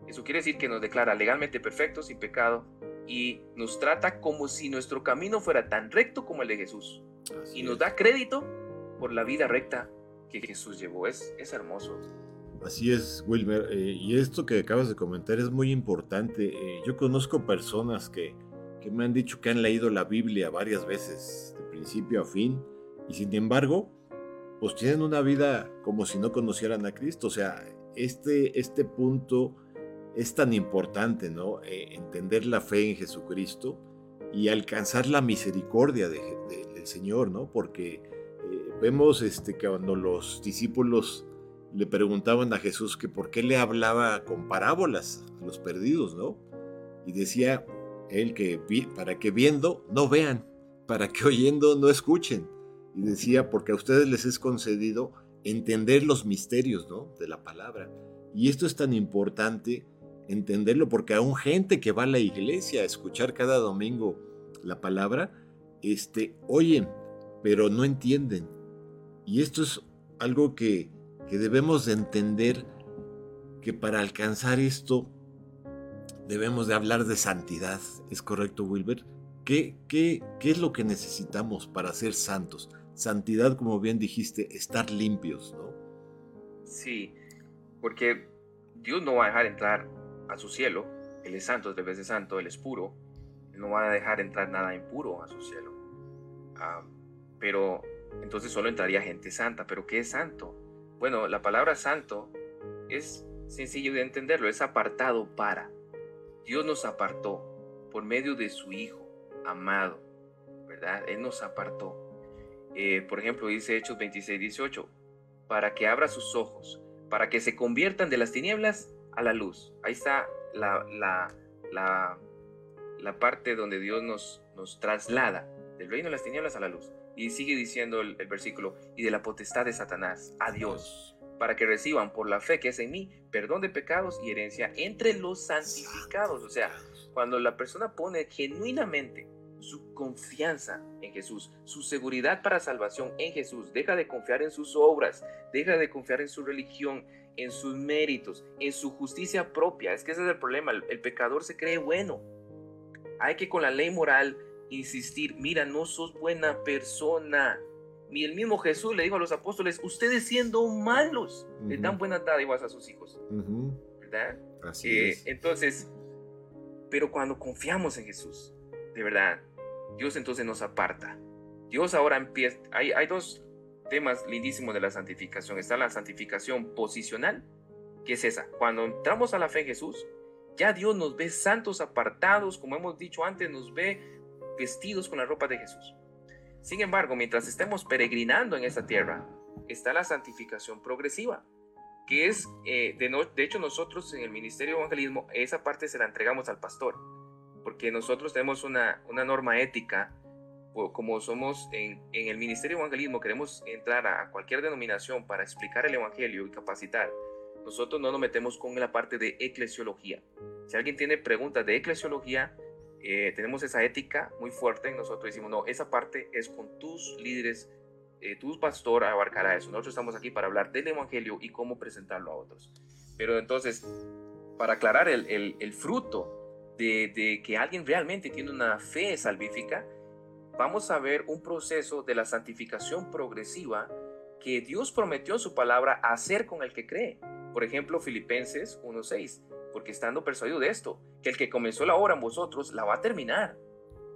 Speaker 2: eso quiere decir que nos declara legalmente perfectos, sin pecado, y nos trata como si nuestro camino fuera tan recto como el de Jesús. y nos da crédito por la vida recta que Jesús llevó. Es, es hermoso.
Speaker 1: Así es, Wilmer. Eh, y esto que acabas de comentar es muy importante. Eh, yo conozco personas que, que me han dicho que han leído la Biblia varias veces, de principio a fin, y sin embargo, pues tienen una vida como si no conocieran a Cristo. O sea, este, este punto es tan importante, ¿no? Eh, entender la fe en Jesucristo y alcanzar la misericordia del Señor, ¿no? Porque eh, vemos este, que cuando los discípulos le preguntaban a Jesús que por qué le hablaba con parábolas a los perdidos, ¿no? Y decía él que para que viendo no vean, para que oyendo no escuchen y decía, porque a ustedes les es concedido entender los misterios ¿no? de la palabra. Y esto es tan importante entenderlo porque aún gente que va a la iglesia a escuchar cada domingo la palabra, este, oyen, pero no entienden. Y esto es algo que, que debemos de entender, que para alcanzar esto debemos de hablar de santidad. ¿Es correcto, Wilber? ¿Qué, qué, qué es lo que necesitamos para ser santos? santidad, como bien dijiste, estar limpios, ¿no?
Speaker 2: Sí, porque Dios no va a dejar entrar a su cielo, Él es santo, debe ser santo, Él es puro, no va a dejar entrar nada impuro a su cielo. Ah, pero entonces solo entraría gente santa, pero ¿qué es santo? Bueno, la palabra santo es sencillo de entenderlo, es apartado para. Dios nos apartó por medio de su Hijo amado, ¿verdad? Él nos apartó. Eh, por ejemplo, dice Hechos 26, 18, para que abra sus ojos, para que se conviertan de las tinieblas a la luz. Ahí está la, la, la, la parte donde Dios nos, nos traslada del reino de las tinieblas a la luz. Y sigue diciendo el, el versículo, y de la potestad de Satanás a Dios, para que reciban por la fe que es en mí perdón de pecados y herencia entre los santificados. O sea, cuando la persona pone genuinamente su confianza en Jesús, su seguridad para salvación en Jesús. Deja de confiar en sus obras, deja de confiar en su religión, en sus méritos, en su justicia propia. Es que ese es el problema, el, pecador se cree bueno. Hay que con la ley moral insistir, mira, no sos buena persona. Ni el mismo Jesús le dijo a los apóstoles, ustedes siendo malos, le dan buenas dádivas a sus hijos. ¿Verdad?
Speaker 1: Así eh, es.
Speaker 2: Entonces, pero cuando confiamos en Jesús, de verdad, Dios entonces nos aparta. Dios ahora empieza, hay, hay dos temas lindísimos de la santificación. Está la santificación posicional, que es esa. Cuando entramos a la fe en Jesús, ya Dios nos ve santos apartados, como hemos dicho antes, nos ve vestidos con la ropa de Jesús. Sin embargo, mientras estemos peregrinando en esta tierra, está la santificación progresiva, que es, eh, de, de hecho nosotros en el Ministerio de Evangelismo, esa parte se la entregamos al pastor, porque nosotros tenemos una, una norma ética como somos en, en, el Ministerio de Evangelismo, queremos entrar a cualquier denominación para explicar el Evangelio y capacitar, nosotros no nos metemos con la parte de eclesiología. Si alguien tiene preguntas de eclesiología, eh, tenemos esa ética muy fuerte en nosotros. Decimos, no, esa parte es con tus líderes, eh, tus pastor abarcará eso. Nosotros estamos aquí para hablar del Evangelio y cómo presentarlo a otros. Pero entonces, para aclarar el, el, el fruto de, de que alguien realmente tiene una fe salvífica, vamos a ver un proceso de la santificación progresiva que Dios prometió en su palabra hacer con el que cree. Por ejemplo, Filipenses 1.6, porque estando persuadido de esto, que el que comenzó la obra en vosotros la va a terminar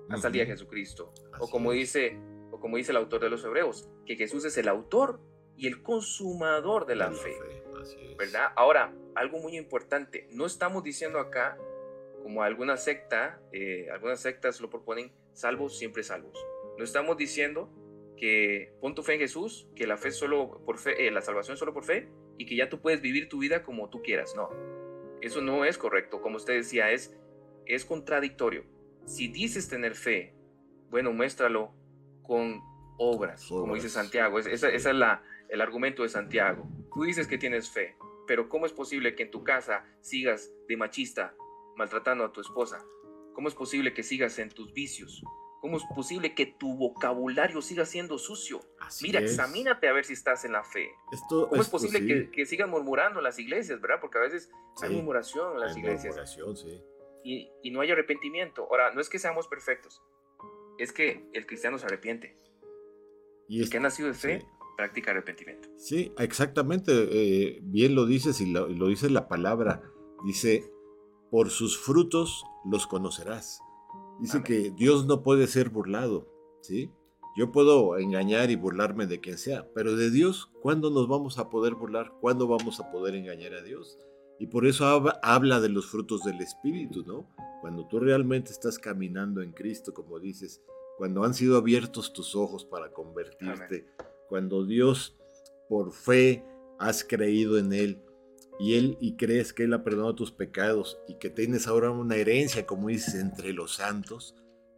Speaker 2: hasta el día de Jesucristo. o como dice o como dice el autor de los Hebreos, que Jesús es el autor y el consumador de la, fe. ¿Verdad? Ahora, algo muy importante, no estamos diciendo acá como alguna secta, eh, algunas sectas lo proponen, salvos, siempre salvos. No estamos diciendo que pon tu fe en Jesús, que la fe solo por fe, eh, la salvación solo por fe y que ya tú puedes vivir tu vida como tú quieras. No, eso no es correcto. Como usted decía, es, es contradictorio. Si dices tener fe, bueno, muéstralo con obras, como dice Santiago. Ese es la, el argumento de Santiago. Tú dices que tienes fe, pero ¿cómo es posible que en tu casa sigas de machista maltratando a tu esposa? ¿Cómo es posible que sigas en tus vicios? ¿Cómo es posible que tu vocabulario siga siendo sucio? Mira, examínate a ver si estás en la fe. ¿Cómo es, posible que, que, sigan murmurando en las iglesias, verdad? Porque a veces hay murmuración en las iglesias. Murmuración, sí. Y, y, no hay arrepentimiento. Ahora, no es que seamos perfectos, es que el cristiano se arrepiente. Y el que ha nacido de fe practica arrepentimiento.
Speaker 1: Sí, exactamente. Eh, bien lo dices y lo, lo dice la palabra. Dice, por sus frutos los conocerás. Dice que Dios no puede ser burlado, ¿sí? Yo puedo engañar y burlarme de quien sea, pero de Dios, ¿cuándo nos vamos a poder burlar? ¿Cuándo vamos a poder engañar a Dios? Y por eso habla de los frutos del Espíritu, ¿no? Cuando tú realmente estás caminando en Cristo, como dices, cuando han sido abiertos tus ojos para convertirte, cuando Dios, por fe, has creído en Él, y él y crees que él ha perdonado tus pecados y que tienes ahora una herencia, como dices, entre los santos,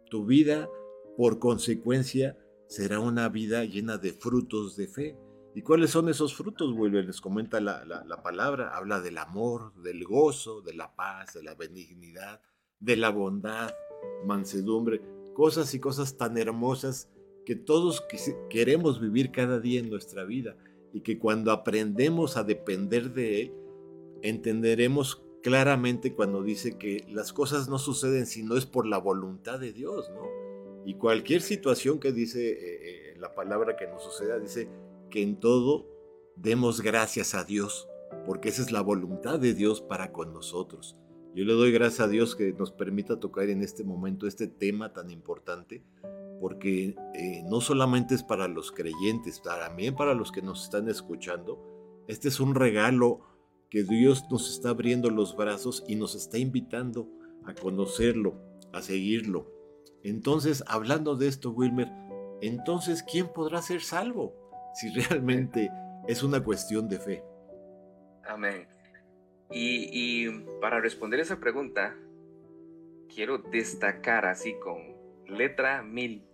Speaker 1: tu vida por consecuencia será una vida llena de frutos de fe. ¿Y cuáles son esos frutos? Vuelve, les comenta la, la, palabra, habla del amor, del gozo, de la paz, de la benignidad, de la bondad, mansedumbre, cosas y cosas tan hermosas que todos queremos vivir cada día en nuestra vida y que cuando aprendemos a depender de Él, entenderemos claramente cuando dice que las cosas no suceden si no es por la voluntad de Dios, ¿no? Y cualquier situación que dice eh, eh, la palabra que nos suceda, dice que en todo demos gracias a Dios, porque esa es la voluntad de Dios para con nosotros. Yo le doy gracias a Dios que nos permita tocar en este momento este tema tan importante, porque eh, no solamente es para los creyentes, también para los que nos están escuchando. Este es un regalo que Dios nos está abriendo los brazos y nos está invitando a conocerlo, a seguirlo. Entonces, hablando de esto, Wilmer, entonces, ¿quién podrá ser salvo si realmente es una cuestión de fe?
Speaker 2: Amén. Y, y para responder esa pregunta, quiero destacar así con letra mil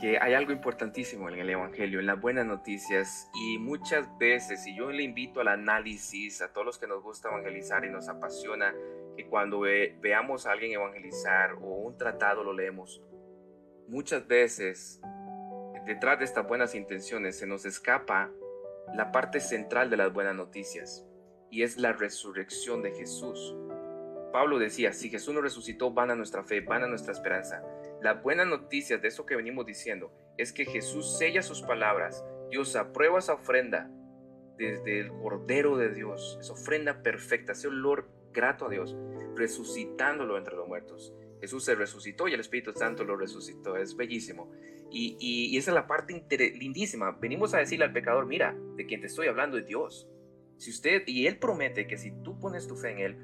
Speaker 2: que hay algo importantísimo en el Evangelio, en las buenas noticias y muchas veces, y yo le invito al análisis a todos los que nos gusta evangelizar y nos apasiona, que cuando veamos a alguien evangelizar o un tratado lo leemos, muchas veces detrás de estas buenas intenciones se nos escapa la parte central de las buenas noticias y es la resurrección de Jesús. Pablo decía, si Jesús no resucitó, van a nuestra fe, van a nuestra esperanza. La buena noticia de eso que venimos diciendo es que Jesús sella sus palabras. Dios aprueba esa ofrenda desde el Cordero de Dios, esa ofrenda perfecta, ese olor grato a Dios, resucitándolo entre los muertos. Jesús se resucitó y el Espíritu Santo lo resucitó. Es bellísimo. Y, y, esa es la parte lindísima. Venimos a decirle al pecador, mira, de quien te estoy hablando es Dios. Si usted, y Él promete que si tú pones tu fe en Él,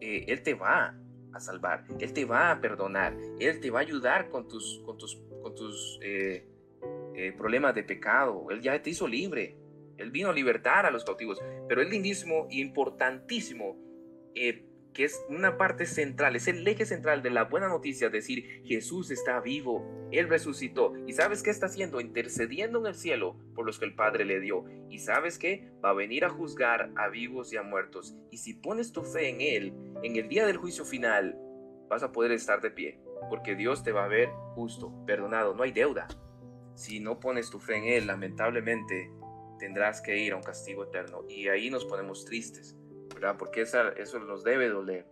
Speaker 2: eh, Él te va salvar, Él te va a perdonar, Él te va a ayudar con tus, con tus, con tus eh, eh, problemas de pecado, Él ya te hizo libre, Él vino a libertar a los cautivos, pero es lindísimo importantísimo eh, que es una parte central, es el eje central de la buena noticia, decir, Jesús está vivo, Él resucitó. ¿Y sabes qué está haciendo? Intercediendo en el cielo por los que el Padre le dio. ¿Y sabes qué? Va a venir a juzgar a vivos y a muertos. Y si pones tu fe en Él, en el día del juicio final, vas a poder estar de pie, porque Dios te va a ver justo, perdonado, no hay deuda. Si no pones tu fe en Él, lamentablemente tendrás que ir a un castigo eterno. Y ahí nos ponemos tristes porque eso nos debe doler.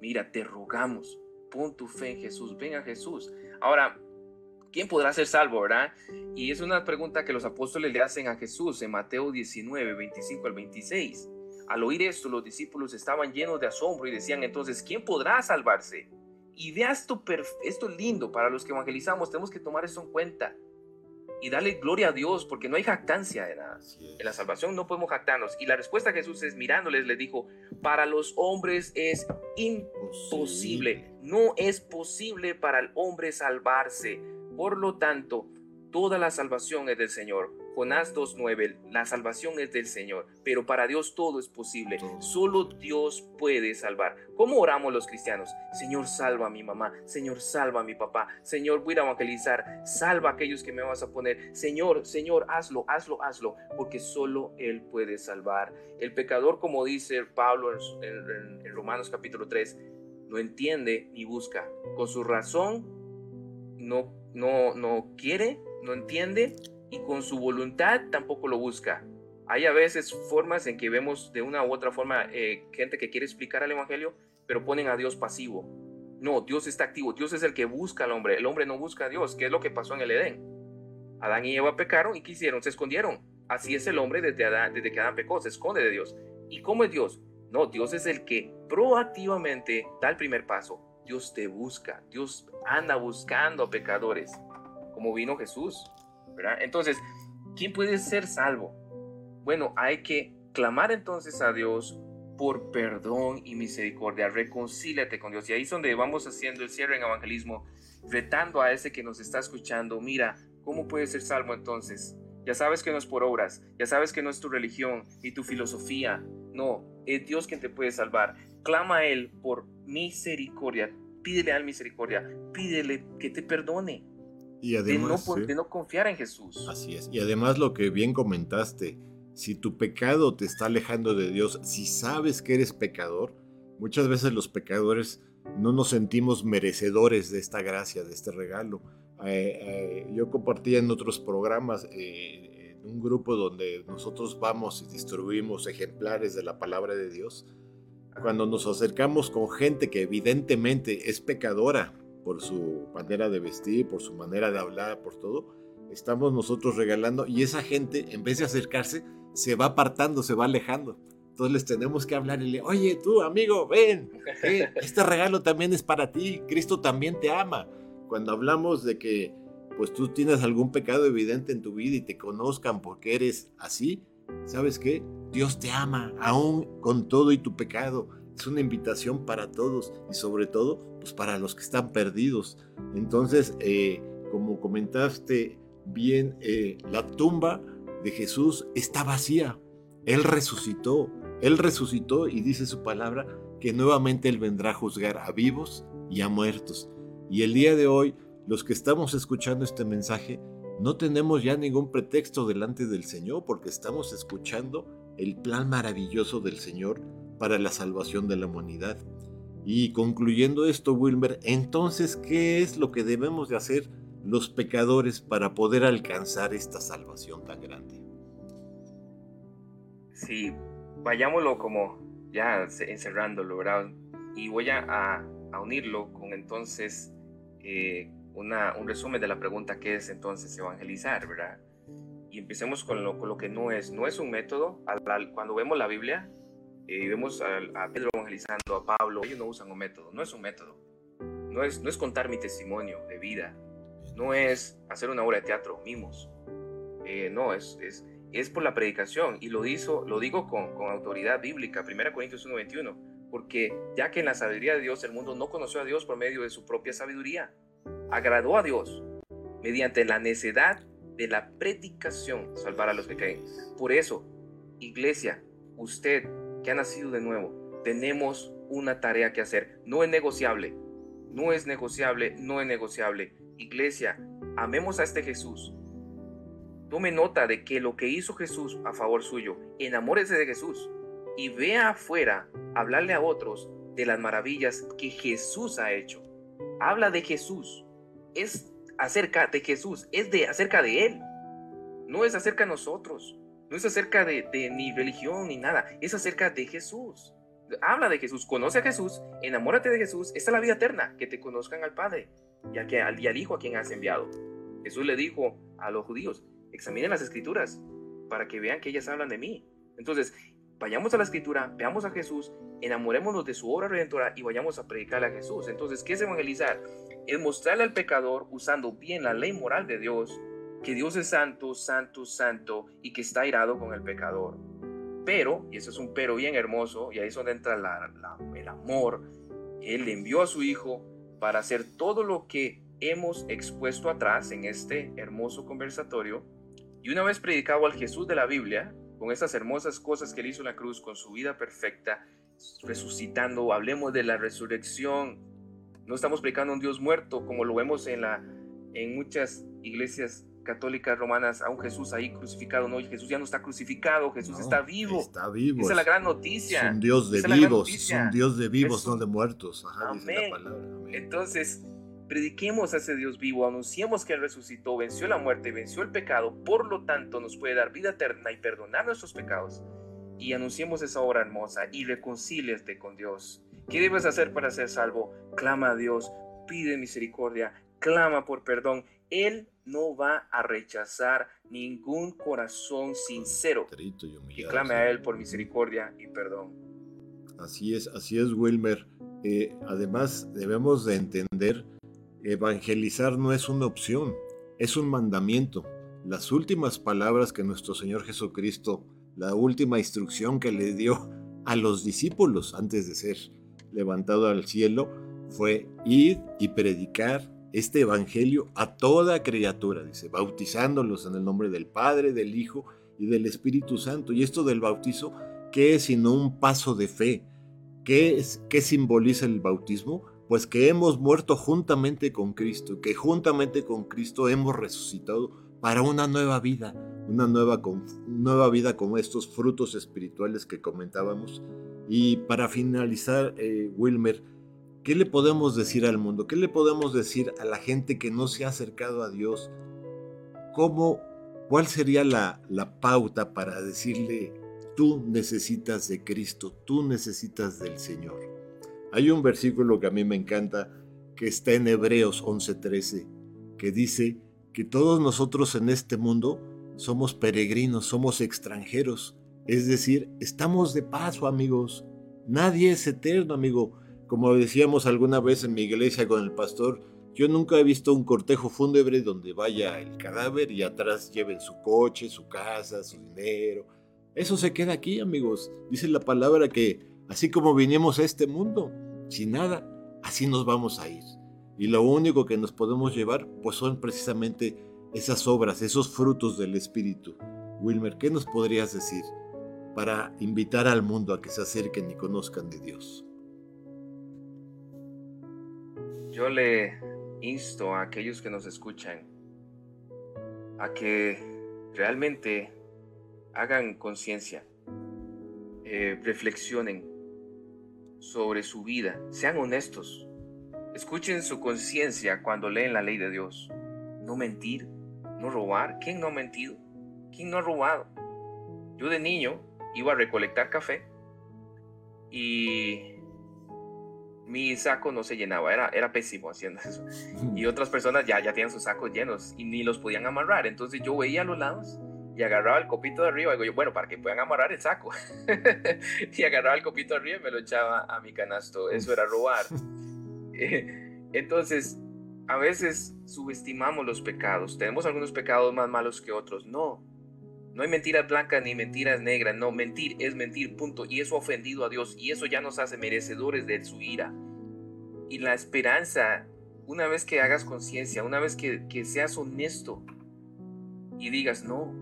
Speaker 2: Mira, te rogamos, pon tu fe en Jesús, ven a Jesús. Ahora, ¿quién podrá ser salvo, verdad? Y es una pregunta que los apóstoles le hacen a Jesús en Mateo 19, 25 al 26. Al oír esto, los discípulos estaban llenos de asombro y decían entonces, ¿quién podrá salvarse? Y vea esto, esto lindo para los que evangelizamos, tenemos que tomar eso en cuenta y darle gloria a Dios, porque no hay jactancia de nada. En la salvación no podemos jactarnos. Y la respuesta de Jesús es mirándoles, les dijo, para los hombres es imposible. No es posible para el hombre salvarse. Por lo tanto, toda la salvación es del Señor Jonás 2.9, la salvación es del Señor, pero para Dios todo es posible. Solo Dios puede salvar. ¿Cómo oramos los cristianos? Señor, salva a mi mamá. Señor, salva a mi papá. Señor, voy a evangelizar. Salva a aquellos que me vas a poner. Señor, Señor, hazlo, hazlo, hazlo, porque solo Él puede salvar. El pecador, como dice Pablo en, en Romanos capítulo 3, no entiende ni busca. Con su razón no, no, no quiere, no entiende y con su voluntad tampoco lo busca. Hay a veces formas en que vemos de una u otra forma eh, gente que quiere explicar el Evangelio, pero ponen a Dios pasivo. No, Dios está activo, Dios es el que busca al hombre, el hombre no busca a Dios, ¿qué es lo que pasó en el Edén? Adán y Eva pecaron y ¿qué hicieron? Se escondieron. Así es el hombre desde, desde que Adán pecó, se esconde de Dios. ¿Y cómo es Dios? No, Dios es el que proactivamente da el primer paso. Dios te busca, Dios anda buscando a pecadores, como vino Jesús. Entonces, ¿quién puede ser salvo? Bueno, hay que clamar entonces a Dios por perdón y misericordia. Reconcíliate con Dios. Y ahí es donde vamos haciendo el cierre en evangelismo, retando a ese que nos está escuchando. Mira, ¿cómo puede ser salvo entonces? Ya sabes que no es por obras, ya sabes que no es tu religión ni tu filosofía. No, es Dios quien te puede salvar. Clama a Él por misericordia. Pídele a Él misericordia. Pídele que te perdone. Y además, de, no, confiar en Jesús.
Speaker 1: Así es. Y además lo que bien comentaste, si tu pecado te está alejando de Dios, si sabes que eres pecador, muchas veces los pecadores no nos sentimos merecedores de esta gracia, de este regalo. Eh, eh, yo compartía en otros programas, eh, en un grupo donde nosotros vamos y distribuimos ejemplares de la palabra de Dios, cuando nos acercamos con gente que evidentemente es pecadora, por su manera de vestir, por su manera de hablar, por todo, estamos nosotros regalando y esa gente, en vez de acercarse, se va apartando, se va alejando. Entonces les tenemos que hablar y le, oye, tú, amigo, ven, este regalo también es para ti, Cristo también te ama. Cuando hablamos de que pues tú tienes algún pecado evidente en tu vida y te conozcan porque eres así, ¿sabes qué? Dios te ama, aún con todo y tu pecado. Es una invitación para todos y sobre todo pues para los que están perdidos. Entonces, eh, como comentaste bien, eh, la tumba de Jesús está vacía. Él resucitó, Él resucitó y dice su palabra que nuevamente Él vendrá a juzgar a vivos y a muertos. Y el día de hoy, los que estamos escuchando este mensaje, no tenemos ya ningún pretexto delante del Señor porque estamos escuchando el plan maravilloso del Señor para la salvación de la humanidad. Y concluyendo esto, Wilmer, entonces, ¿qué es lo que debemos de hacer los pecadores para poder alcanzar esta salvación tan grande?
Speaker 2: Sí, vayámoslo como ya encerrándolo, ¿verdad? Y voy a, unirlo con entonces eh, un resumen de la pregunta que es entonces evangelizar, ¿verdad? Y empecemos con lo, con lo que no es. No es un método. cuando vemos la Biblia, y vemos a, Pedro evangelizando, a Pablo, ellos no usan un método, no es un método, no es, no es contar mi testimonio de vida, no es hacer una obra de teatro, mimos, eh, no, es, es, es por la predicación. Y lo, hizo, lo digo con, con autoridad bíblica, 1 Corintios 1.21, porque ya que en la sabiduría de Dios el mundo no conoció a Dios por medio de su propia sabiduría, agradó a Dios mediante la necedad de la predicación salvar a los que creen. Por eso, iglesia, usted que ha nacido de nuevo, tenemos una tarea que hacer. No es negociable, no es negociable, no es negociable. Iglesia, amemos a este Jesús. Tome nota de que lo que hizo Jesús a favor suyo, enamórese de Jesús y vea afuera hablarle a otros de las maravillas que Jesús ha hecho. Habla de Jesús. Es acerca de Jesús, es de acerca de Él. No es acerca de nosotros, no es acerca de, ni religión ni nada, es acerca de Jesús. Habla de Jesús, conoce a Jesús, enamórate de Jesús, esta es la vida eterna, que te conozcan al Padre y, al, y al Hijo a quien has enviado. Jesús le dijo a los judíos, examinen las escrituras para que vean que ellas hablan de mí. Entonces, vayamos a la escritura, veamos a Jesús, enamorémonos de su obra redentora y vayamos a predicar a Jesús. Entonces, ¿qué es evangelizar? Es mostrarle al pecador, usando bien la ley moral de Dios, que Dios es santo, santo, santo y que está irado con el pecador. Pero, y eso es un pero bien hermoso, y ahí es donde entra el amor, Él envió a su Hijo para hacer todo lo que hemos expuesto atrás en este hermoso conversatorio. Y una vez predicado al Jesús de la Biblia, con estas hermosas cosas que él hizo en la cruz, con su vida perfecta, resucitando, hablemos de la resurrección. No estamos predicando a un Dios muerto, como lo vemos en, la, en muchas iglesias católicas romanas, a un Jesús ahí crucificado. No, Jesús ya no está crucificado, Jesús está vivo.
Speaker 1: Está vivo.
Speaker 2: Esa es la gran noticia.
Speaker 1: Es un Dios de vivos, es un Dios de vivos, no de muertos. Amén.
Speaker 2: Entonces, Prediquemos a ese Dios vivo, anunciemos que Él resucitó, venció la muerte, venció el pecado, por lo tanto nos puede dar vida eterna y perdonar nuestros pecados. Y anunciemos esa obra hermosa y reconcíliate con Dios. ¿Qué debes hacer para ser salvo? Clama a Dios, pide misericordia, clama por perdón. Él no va a rechazar ningún corazón sincero que clame a Él por misericordia y perdón.
Speaker 1: Así es, así es, Wilmer. Eh, además, debemos de entender Evangelizar no es una opción, es un mandamiento. Las últimas palabras que nuestro Señor Jesucristo, la última instrucción que le dio a los discípulos antes de ser levantado al cielo, fue ir y predicar este evangelio a toda criatura, dice, bautizándolos en el nombre del Padre, del Hijo y del Espíritu Santo. Y esto del bautizo, ¿qué es sino un paso de fe? ¿Qué, es, qué simboliza el bautismo? pues que hemos muerto juntamente con Cristo, que juntamente con Cristo hemos resucitado para una nueva vida, una nueva, nueva vida con estos frutos espirituales que comentábamos. Y para finalizar, eh, Wilmer, ¿qué le podemos decir al mundo? ¿Qué le podemos decir a la gente que no se ha acercado a Dios? ¿Cómo, ¿Cuál sería la, la pauta para decirle, tú necesitas de Cristo, tú necesitas del Señor? Hay un versículo que a mí me encanta, que está en Hebreos 11:13, que dice que todos nosotros en este mundo somos peregrinos, somos extranjeros. Es decir, estamos de paso, amigos. Nadie es eterno, amigo. Como decíamos alguna vez en mi iglesia con el pastor, yo nunca he visto un cortejo fúnebre donde vaya el cadáver y atrás lleven su coche, su casa, su dinero. Eso se queda aquí, amigos. Dice la palabra que así como vinimos a este mundo, sin nada, así nos vamos a ir. Y lo único que nos podemos llevar, pues son precisamente esas obras, esos frutos del Espíritu. Wilmer, ¿qué nos podrías decir para invitar al mundo a que se acerquen y conozcan de Dios?
Speaker 2: Yo le insto a aquellos que nos escuchan a que realmente hagan conciencia, eh, reflexionen sobre su vida. Sean honestos. Escuchen su conciencia cuando leen la ley de Dios. No mentir, no robar. ¿Quién no ha mentido? ¿Quién no ha robado? Yo de niño iba a recolectar café y mi saco no se llenaba, era, era pésimo haciendo eso. Y otras personas ya, ya tenían sus sacos llenos y ni los podían amarrar. Entonces yo veía a los lados y agarraba el copito de arriba y digo yo, bueno, para que puedan amarrar el saco. y agarraba el copito de arriba y me lo echaba a mi canasto. Eso era robar. Entonces, a veces subestimamos los pecados. Tenemos algunos pecados más malos que otros. No, No hay mentiras blancas ni mentiras negras. No, mentir es mentir, punto. Y eso ha ofendido a Dios. Y eso ya nos hace merecedores de su ira. Y la esperanza, una vez que hagas conciencia, una vez que, que, seas honesto y digas, no,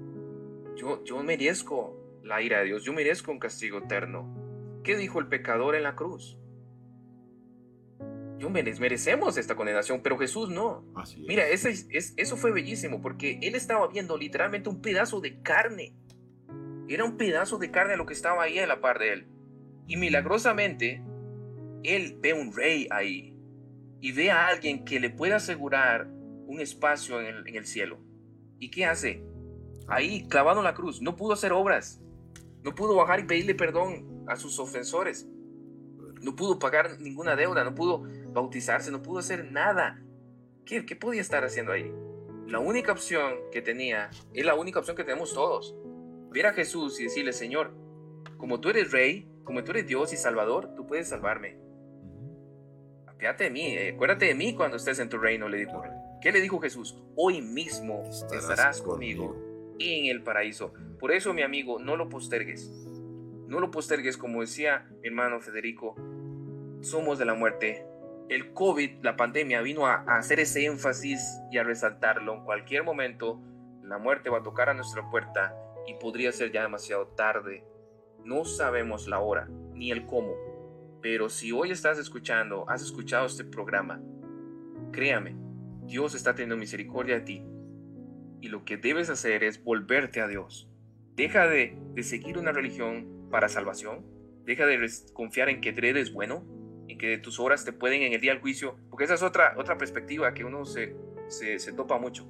Speaker 2: yo, yo merezco la ira de Dios, yo merezco un castigo eterno. ¿Qué dijo el pecador en la cruz? Merecemos esta condenación, pero Jesús no. Mira, ese, es, eso fue bellísimo porque él estaba viendo literalmente un pedazo de carne. Era un pedazo de carne lo que estaba ahí a la par de él. Y milagrosamente, él ve un rey ahí y ve a alguien que le puede asegurar un espacio en el, en el cielo. ¿Y qué hace? Ahí, clavado en la cruz, no pudo hacer obras, no pudo bajar y pedirle perdón a sus ofensores, no pudo pagar ninguna deuda, no pudo bautizarse, no pudo hacer nada. ¿Qué, ¿Qué podía estar haciendo ahí? La única opción que tenía, es la única opción que tenemos todos, ver a Jesús y decirle, Señor, como tú eres rey, como tú eres Dios y Salvador, tú puedes salvarme. Apiate de mí, eh, acuérdate de mí cuando estés en tu reino, le dijo. ¿Qué le dijo Jesús? Hoy mismo estarás, conmigo, en el paraíso. Por eso, mi amigo, no lo postergues. No lo postergues, como decía mi hermano Federico, somos de la muerte. El COVID, la pandemia, vino a, hacer ese énfasis y a resaltarlo. En cualquier momento, la muerte va a tocar a nuestra puerta y podría ser ya demasiado tarde. No sabemos la hora ni el cómo, pero si hoy estás escuchando, has escuchado este programa, créame, Dios está teniendo misericordia de ti. Y lo que debes hacer es volverte a Dios. Deja de, seguir una religión para salvación. Deja de confiar en que eres bueno, en que tus obras te pueden en el día del juicio, porque esa es otra, otra perspectiva que uno se, se, topa mucho.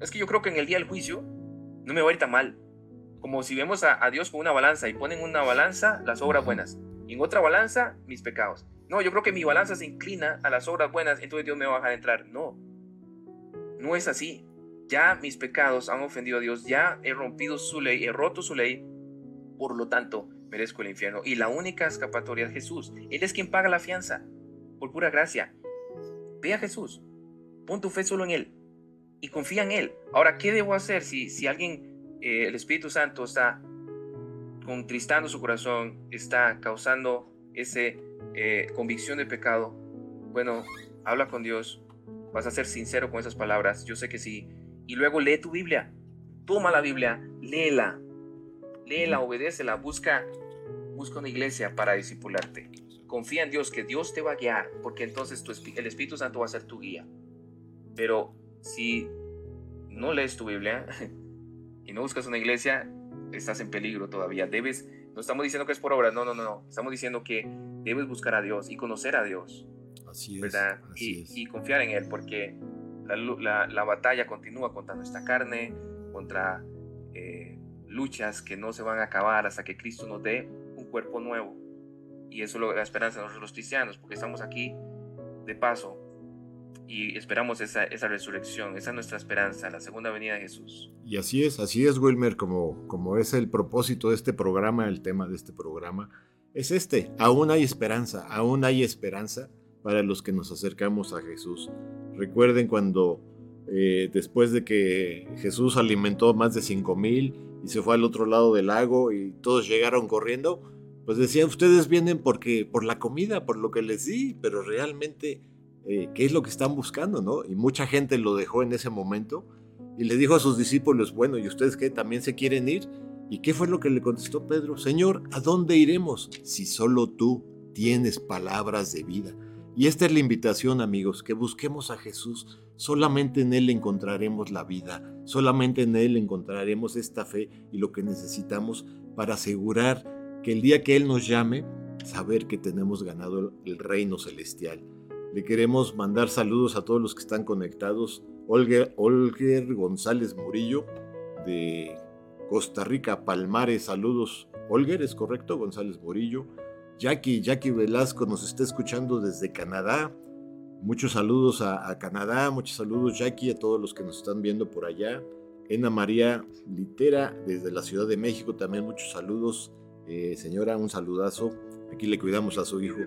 Speaker 2: Es que yo creo que en el día del juicio no me va a ir tan mal. Como si vemos a, a Dios con una balanza y ponen una balanza las obras buenas y en otra balanza mis pecados. No, yo creo que mi balanza se inclina a las obras buenas, entonces Dios me va a dejar entrar. No, no es así. Ya mis pecados han ofendido a Dios, ya he rompido su ley, he roto su ley, por lo tanto merezco el infierno. Y la única escapatoria es Jesús. Él es quien paga la fianza, por pura gracia. Ve a Jesús, pon tu fe solo en Él y confía en Él. Ahora, ¿qué debo hacer si, si alguien, eh, el Espíritu Santo está contristando su corazón, está causando esa eh, convicción de pecado, bueno, habla con Dios, vas a ser sincero con esas palabras, yo sé que sí, y luego lee tu Biblia, toma la Biblia, léela, léela, obedécela, busca, busca una iglesia para discipularte. Confía en Dios, que Dios te va a guiar, porque entonces tu, el Espíritu Santo va a ser tu guía. Pero si no lees tu Biblia y no buscas una iglesia, estás en peligro todavía. Debes, no estamos diciendo que es por obras, no, no, no, Estamos diciendo que debes buscar a Dios y conocer a Dios.
Speaker 1: Así
Speaker 2: ¿verdad? y, confiar en Él, porque la, batalla continúa contra nuestra carne, contra eh, luchas que no se van a acabar hasta que Cristo nos dé un cuerpo nuevo. Y eso es la esperanza de los cristianos, porque estamos aquí de paso y esperamos esa, esa resurrección, esa es nuestra esperanza, la segunda venida de Jesús.
Speaker 1: Y así es, así es, Wilmer, como, como es el propósito de este programa, el tema de este programa, es este, aún hay esperanza, aún hay esperanza para los que nos acercamos a Jesús. Recuerden cuando eh, después de que Jesús alimentó más de cinco mil y se fue al otro lado del lago y todos llegaron corriendo, pues decía, ustedes vienen porque por la comida, por lo que les di, pero realmente eh, qué es lo que están buscando, ¿no? Y mucha gente lo dejó en ese momento y le dijo a sus discípulos, bueno, ¿y ustedes qué? ¿También se quieren ir? ¿Y qué fue lo que le contestó Pedro? Señor, ¿a dónde iremos si solo tú tienes palabras de vida? Y esta es la invitación, amigos, que busquemos a Jesús. Solamente en Él encontraremos la vida, solamente en Él encontraremos esta fe y lo que necesitamos para asegurar que el día que Él nos llame, saber que tenemos ganado el reino celestial. Le queremos mandar saludos a todos los que están conectados. Olger, Olger González Murillo de Costa Rica, Palmares, saludos. Olger, ¿es correcto? González Murillo. Jackie, Jackie Velasco nos está escuchando desde Canadá. Muchos saludos a, Canadá, muchos saludos Jackie, a todos los que nos están viendo por allá. Ena María Litera desde la Ciudad de México, también muchos saludos. Eh, señora, un saludazo. Aquí le cuidamos a su hijo.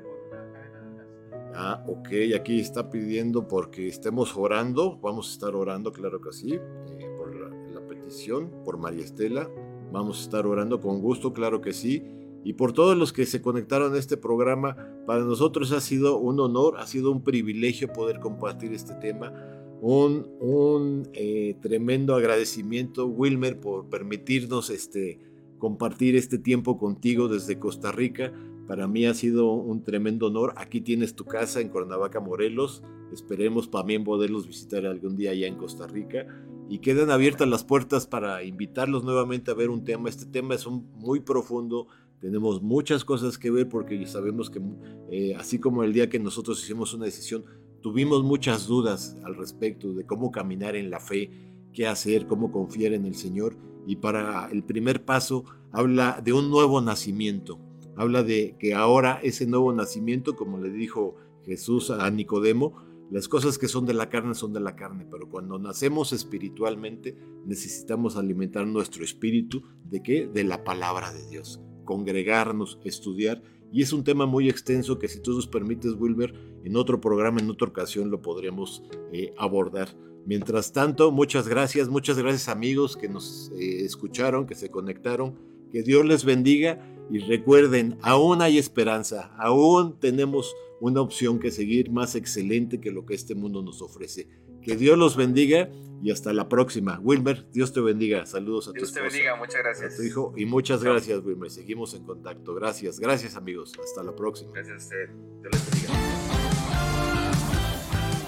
Speaker 1: Ah, ok, aquí está pidiendo porque estemos orando. Vamos a estar orando, claro que sí, eh, por la, petición, por María Estela. Vamos a estar orando con gusto, claro que sí. Y por todos los que se conectaron a este programa, para nosotros ha sido un honor, ha sido un privilegio poder compartir este tema. Un, un eh, tremendo agradecimiento, Wilmer, por permitirnos este, compartir este tiempo contigo desde Costa Rica. Para mí ha sido un tremendo honor. Aquí tienes tu casa en Cuernavaca, Morelos. Esperemos también poderlos visitar algún día allá en Costa Rica. Y quedan abiertas las puertas para invitarlos nuevamente a ver un tema. Este tema es un, muy profundo. Tenemos muchas cosas que ver porque sabemos que eh, así como el día que nosotros hicimos una decisión, tuvimos muchas dudas al respecto de cómo caminar en la fe, qué hacer, cómo confiar en el Señor y para el primer paso habla de un nuevo nacimiento. Habla de que ahora ese nuevo nacimiento, como le dijo Jesús a Nicodemo, las cosas que son de la carne son de la carne, pero cuando nacemos espiritualmente necesitamos alimentar nuestro espíritu de qué? De la palabra de Dios, congregarnos, estudiar. Y es un tema muy extenso que si tú nos permites, Wilber, en otro programa, en otra ocasión lo podremos eh, abordar. Mientras tanto, muchas gracias, muchas gracias amigos que nos eh, escucharon, que se conectaron. Que Dios les bendiga y recuerden, aún hay esperanza, aún tenemos una opción que seguir más excelente que lo que este mundo nos ofrece. Que Dios los bendiga y hasta la próxima. Wilmer, Dios te bendiga. Saludos a
Speaker 2: Dios te bendiga, muchas gracias.
Speaker 1: A tu hijo y muchas gracias, Wilmer. Seguimos en contacto. Gracias, gracias amigos. Hasta la próxima.
Speaker 2: Gracias a usted. Dios les bendiga.